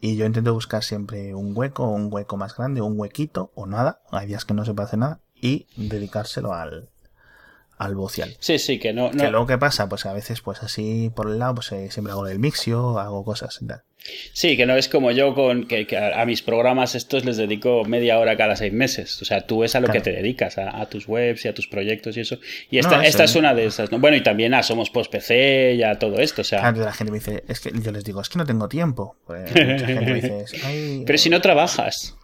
Y yo intento buscar siempre un hueco, un hueco más grande, un huequito, o nada. Hay días que no se puede hacer nada. Y dedicárselo al, al bocial. Sí, sí, que no, Que luego, ¿qué pasa? Pues a veces, pues así por el lado, pues eh, siempre hago el mixio, hago cosas y tal. Sí, que no es como yo con que, a, mis programas estos les dedico media hora cada seis meses. O sea, tú es a lo que te dedicas, a, tus webs y a tus proyectos y eso. Y esta, esta es una de esas. ¿no? Bueno, y también a Somos Post PC y a todo esto. O sea... la gente me dice, es que yo les digo, es que no tengo tiempo. Pues, mucha gente me dice, Pero si no trabajas.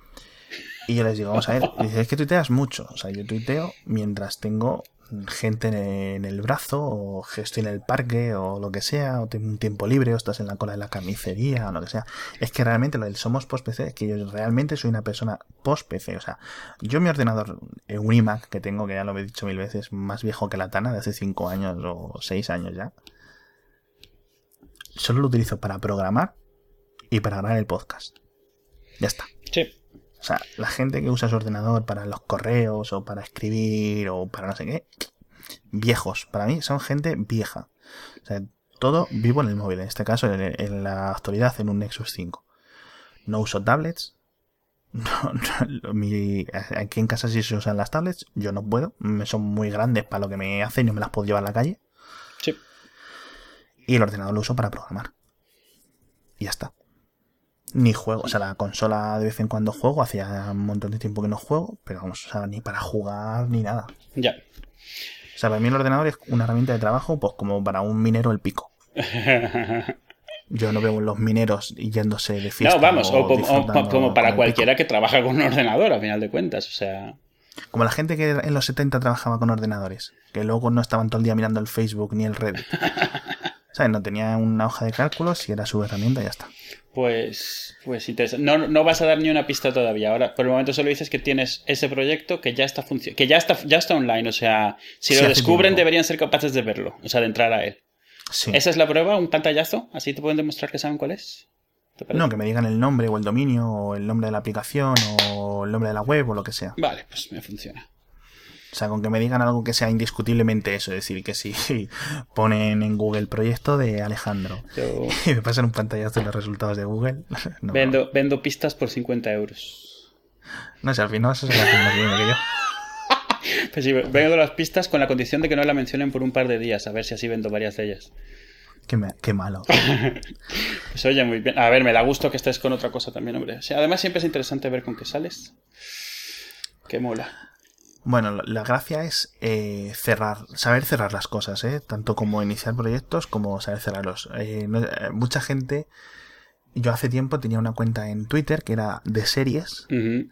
Y yo les digo, vamos a ver, es que tuiteas mucho. O sea, yo tuiteo mientras tengo gente en el brazo, o estoy en el parque, o lo que sea, o tengo un tiempo libre, o estás en la cola de la carnicería, o lo que sea. Es que realmente lo del somos post-PC, es que yo realmente soy una persona post-PC. O sea, yo mi ordenador, eh, un iMac que tengo, que ya lo he dicho mil veces, más viejo que la Tana, de hace 5 años o 6 años ya, solo lo utilizo para programar y para grabar el podcast. Ya está. Sí. O sea, la gente que usa su ordenador para los correos o para escribir o para no sé qué, viejos. Para mí son gente vieja. O sea, todo vivo en el móvil. En este caso, en, la actualidad, en un Nexus 5. No uso tablets. aquí en casa sí se usan las tablets. Yo no puedo. Son muy grandes para lo que me hacen y no me las puedo llevar a la calle. Sí. Y el ordenador lo uso para programar. Y ya está ni juego. O sea, la consola de vez en cuando juego, hacía un montón de tiempo que no juego, pero vamos, o sea, ni para jugar ni nada. Ya. O sea, para mí el ordenador es una herramienta de trabajo, pues como para un minero el pico. Yo no veo los mineros yéndose de fiesta. No, vamos, o, como para cualquiera que trabaja con un ordenador, a final de cuentas, o sea. Como la gente que en los 70 trabajaba con ordenadores, que luego no estaban todo el día mirando el Facebook ni el Reddit. ¿Sabes? No tenía una hoja de cálculos y era su herramienta y ya está. Pues, pues No, no vas a dar ni una pista todavía. Ahora, por el momento solo dices que tienes ese proyecto que ya está que ya está, ya está online. O sea, si lo descubren, deberían ser capaces de verlo. O sea, de entrar a él. ¿Esa es la prueba? ¿Un pantallazo? ¿Así te pueden demostrar que saben cuál es? No, que me digan el nombre o el dominio o el nombre de la aplicación o el nombre de la web o lo que sea. Vale, pues me funciona. O sea, con que me digan algo que sea indiscutiblemente eso, es decir, que si ponen en Google proyecto de Alejandro y me pasan un pantallazo de los resultados de Google. vendo, vendo pistas por 50 euros. No sé, al final eso es la que yo. Pues sí, vendo las pistas con la condición de que no la mencionen por un par de días, a ver si así vendo varias de ellas. Qué, malo. pues oye, muy bien. A ver, me da gusto que estés con otra cosa también, hombre. además siempre es interesante ver con qué sales. Qué mola. Bueno, la gracia es eh, cerrar, saber cerrar las cosas, ¿eh? tanto como iniciar proyectos como saber cerrarlos. Eh, mucha gente, yo hace tiempo tenía una cuenta en Twitter que era de series, en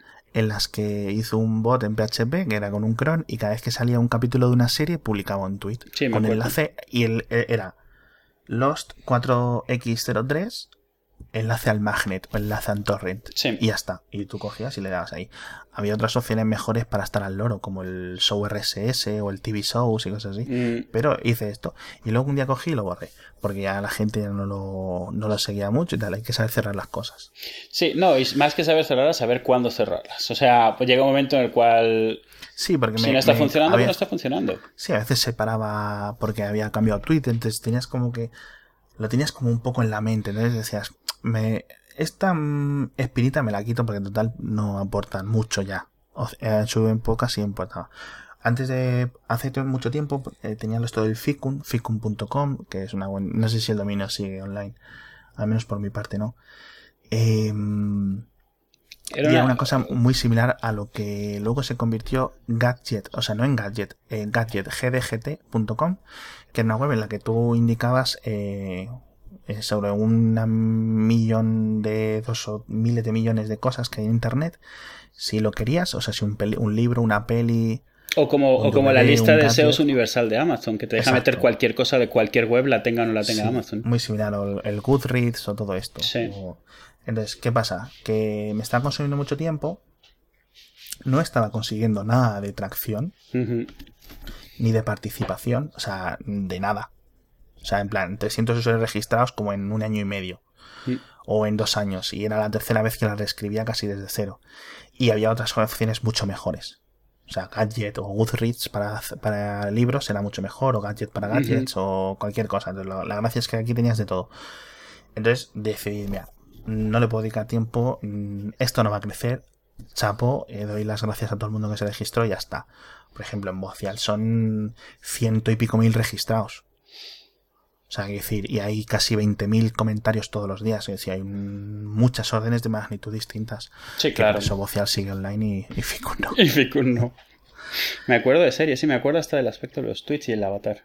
las que hizo un bot en PHP que era con un cron y cada vez que salía un capítulo de una serie publicaba un tweet con el enlace y el, era Lost 4X03 enlace al magnet o enlace al torrent. Y ya está. Y tú cogías y le dabas ahí. Había otras opciones mejores para estar al loro, como el show RSS o el TV shows y cosas así. Mm. Pero hice esto. Y luego un día cogí y lo borré. Porque ya la gente ya no lo, no lo seguía mucho y tal. Hay que saber cerrar las cosas. Sí, no, y más que saber cerrarlas, saber cuándo cerrarlas. O sea, pues llega un momento en el cual. Sí, porque si no está funcionando, pues no está funcionando. Sí, a veces se paraba porque había cambiado Twitter, entonces tenías como que lo tenías como un poco en la mente, entonces decías, me, esta mm, espinita me la quito porque en total no aporta mucho ya. En su época sí importaba. Antes de hace mucho tiempo eh, tenía esto del Ficum, ficum.com, que es una buena, no sé si el dominio sigue online, al menos por mi parte no. Em, era, una... una... cosa muy similar a lo que luego se convirtió Gadget, o sea, no en Gadget, en Gadget, gdgt.com, que era una web en la que tú indicabas eh, eh, sobre un millón de dos o miles de millones de cosas que hay en internet, si lo querías, o sea, si un, un libro, una peli. O como, como la lista de deseos universal de Amazon, que te deja meter cualquier cosa de cualquier web, la tenga o no la tenga Amazon. Muy similar, o el Goodreads o todo esto. Entonces, ¿qué pasa? Que me está consumiendo mucho tiempo, no estaba consiguiendo nada de tracción, ni de participación, o sea, de nada. O sea, en plan, 300 usuarios registrados como en un año y medio. O en dos años. Y era la tercera vez que la reescribía casi desde cero. Y había otras opciones mucho mejores. O sea, Gadget o Goodreads para, para libros será mucho mejor, o Gadget para gadgets, o cualquier cosa. Entonces, la gracia es que aquí tenías de todo. Entonces decidí, mira, no le puedo dedicar tiempo, mm, esto no va a crecer, chapo, eh, doy las gracias a todo el mundo que se registró y ya está. Por ejemplo, en Vocial son ciento y pico mil registrados. O sea, decir, y hay casi 20.000 comentarios todos los días. Es decir, hay muchas órdenes de magnitud distintas. Sí, claro. eso Vocial sigue online y, y Ficun no. Y Ficun no. Me acuerdo de serie, sí, me acuerdo hasta del aspecto de los tweets y el avatar.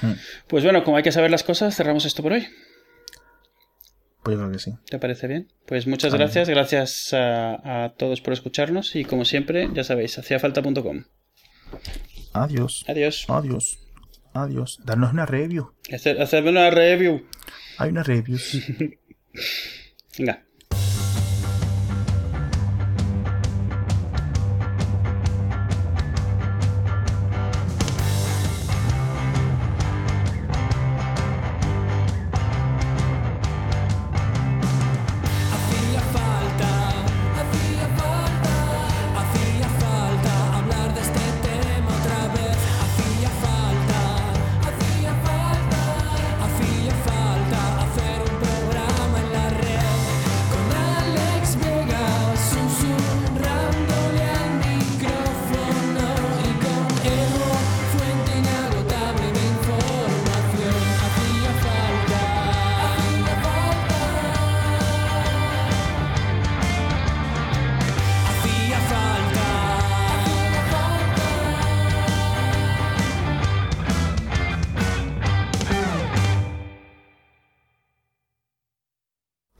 Hmm. Pues bueno, como hay que saber las cosas, cerramos esto por hoy. Pues yo creo que sí. ¿Te parece bien? Pues muchas gracias, gracias a, a, todos por escucharnos y como siempre, ya sabéis, haciafalta.com. Adiós. Adiós. Adiós. Adiós. Darnos una review. Hacer, hacerme una review. Hay una review. Venga.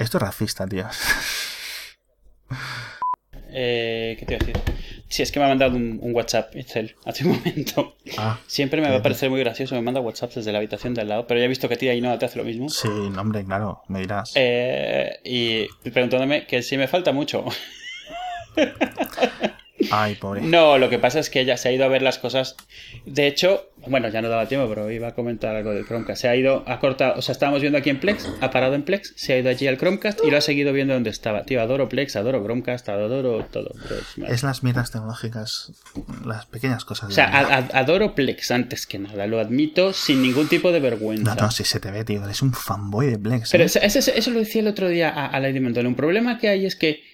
Esto es racista, tío. Eh, ¿Qué te iba a decir? Sí, es que me ha mandado un, WhatsApp, Excel, hace un momento. Ah, Siempre me va a parecer muy gracioso, me manda WhatsApp desde la habitación de al lado, pero ya he visto que a ti ahí no te hace lo mismo. Sí, hombre, claro, me dirás. Eh, y preguntándome que si me falta mucho. Ay, pobre. No, lo que pasa es que ella se ha ido a ver las cosas. De hecho, bueno, ya no daba tiempo, pero iba a comentar algo del Chromecast. Se ha ido, ha cortado, o sea, estábamos viendo aquí en Plex, ha parado en Plex, se ha ido allí al Chromecast y lo ha seguido viendo donde estaba. Tío, adoro Plex, adoro Chromecast, adoro todo. Es las mierdas tecnológicas, las pequeñas cosas. O sea, adoro Plex antes que nada, lo admito sin ningún tipo de vergüenza. No, no, si se te ve, tío, eres un fanboy de Plex. Pero ¿eh? eso, lo decía el otro día a, a Lady Mentol. Un problema que hay es que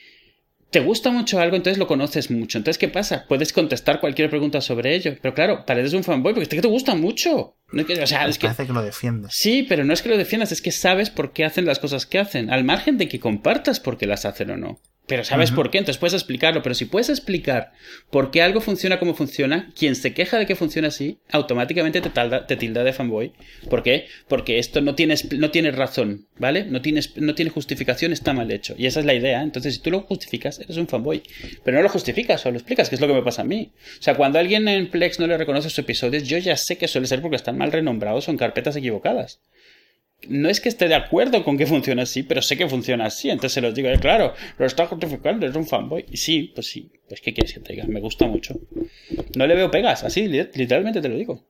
te gusta mucho algo, entonces lo conoces mucho. Entonces, ¿qué pasa? Puedes contestar cualquier pregunta sobre ello. Pero claro, pareces un fanboy porque te gusta mucho. No que, o sea, es que, parece que lo defiendes. Sí, pero no es que lo defiendas, es que sabes por qué hacen las cosas que hacen. Al margen de que compartas por qué las hacen o no. Pero sabes por qué, entonces puedes explicarlo. Pero si puedes explicar por qué algo funciona como funciona, quien se queja de que funciona así, automáticamente te, te tilda de fanboy. ¿Por qué? Porque esto no tiene, no tiene razón, ¿vale? No, tienes, no tiene justificación, está mal hecho. Y esa es la idea. Entonces, si tú lo justificas, eres un fanboy. Pero no lo justificas o lo explicas, que es lo que me pasa a mí. O sea, cuando alguien en Plex no le reconoce sus episodios, yo ya sé que suele ser porque están mal renombrados o en carpetas equivocadas no es que esté de acuerdo con que funciona así, pero sé que funciona así. Entonces se los digo, eh, claro, lo está justificando, es un fanboy. Y sí, pues sí, pues ¿qué quieres que te diga? Me gusta mucho. No le veo pegas, así literalmente te lo digo.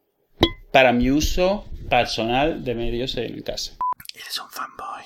Para mi uso personal de medios en casa. Eres un fanboy.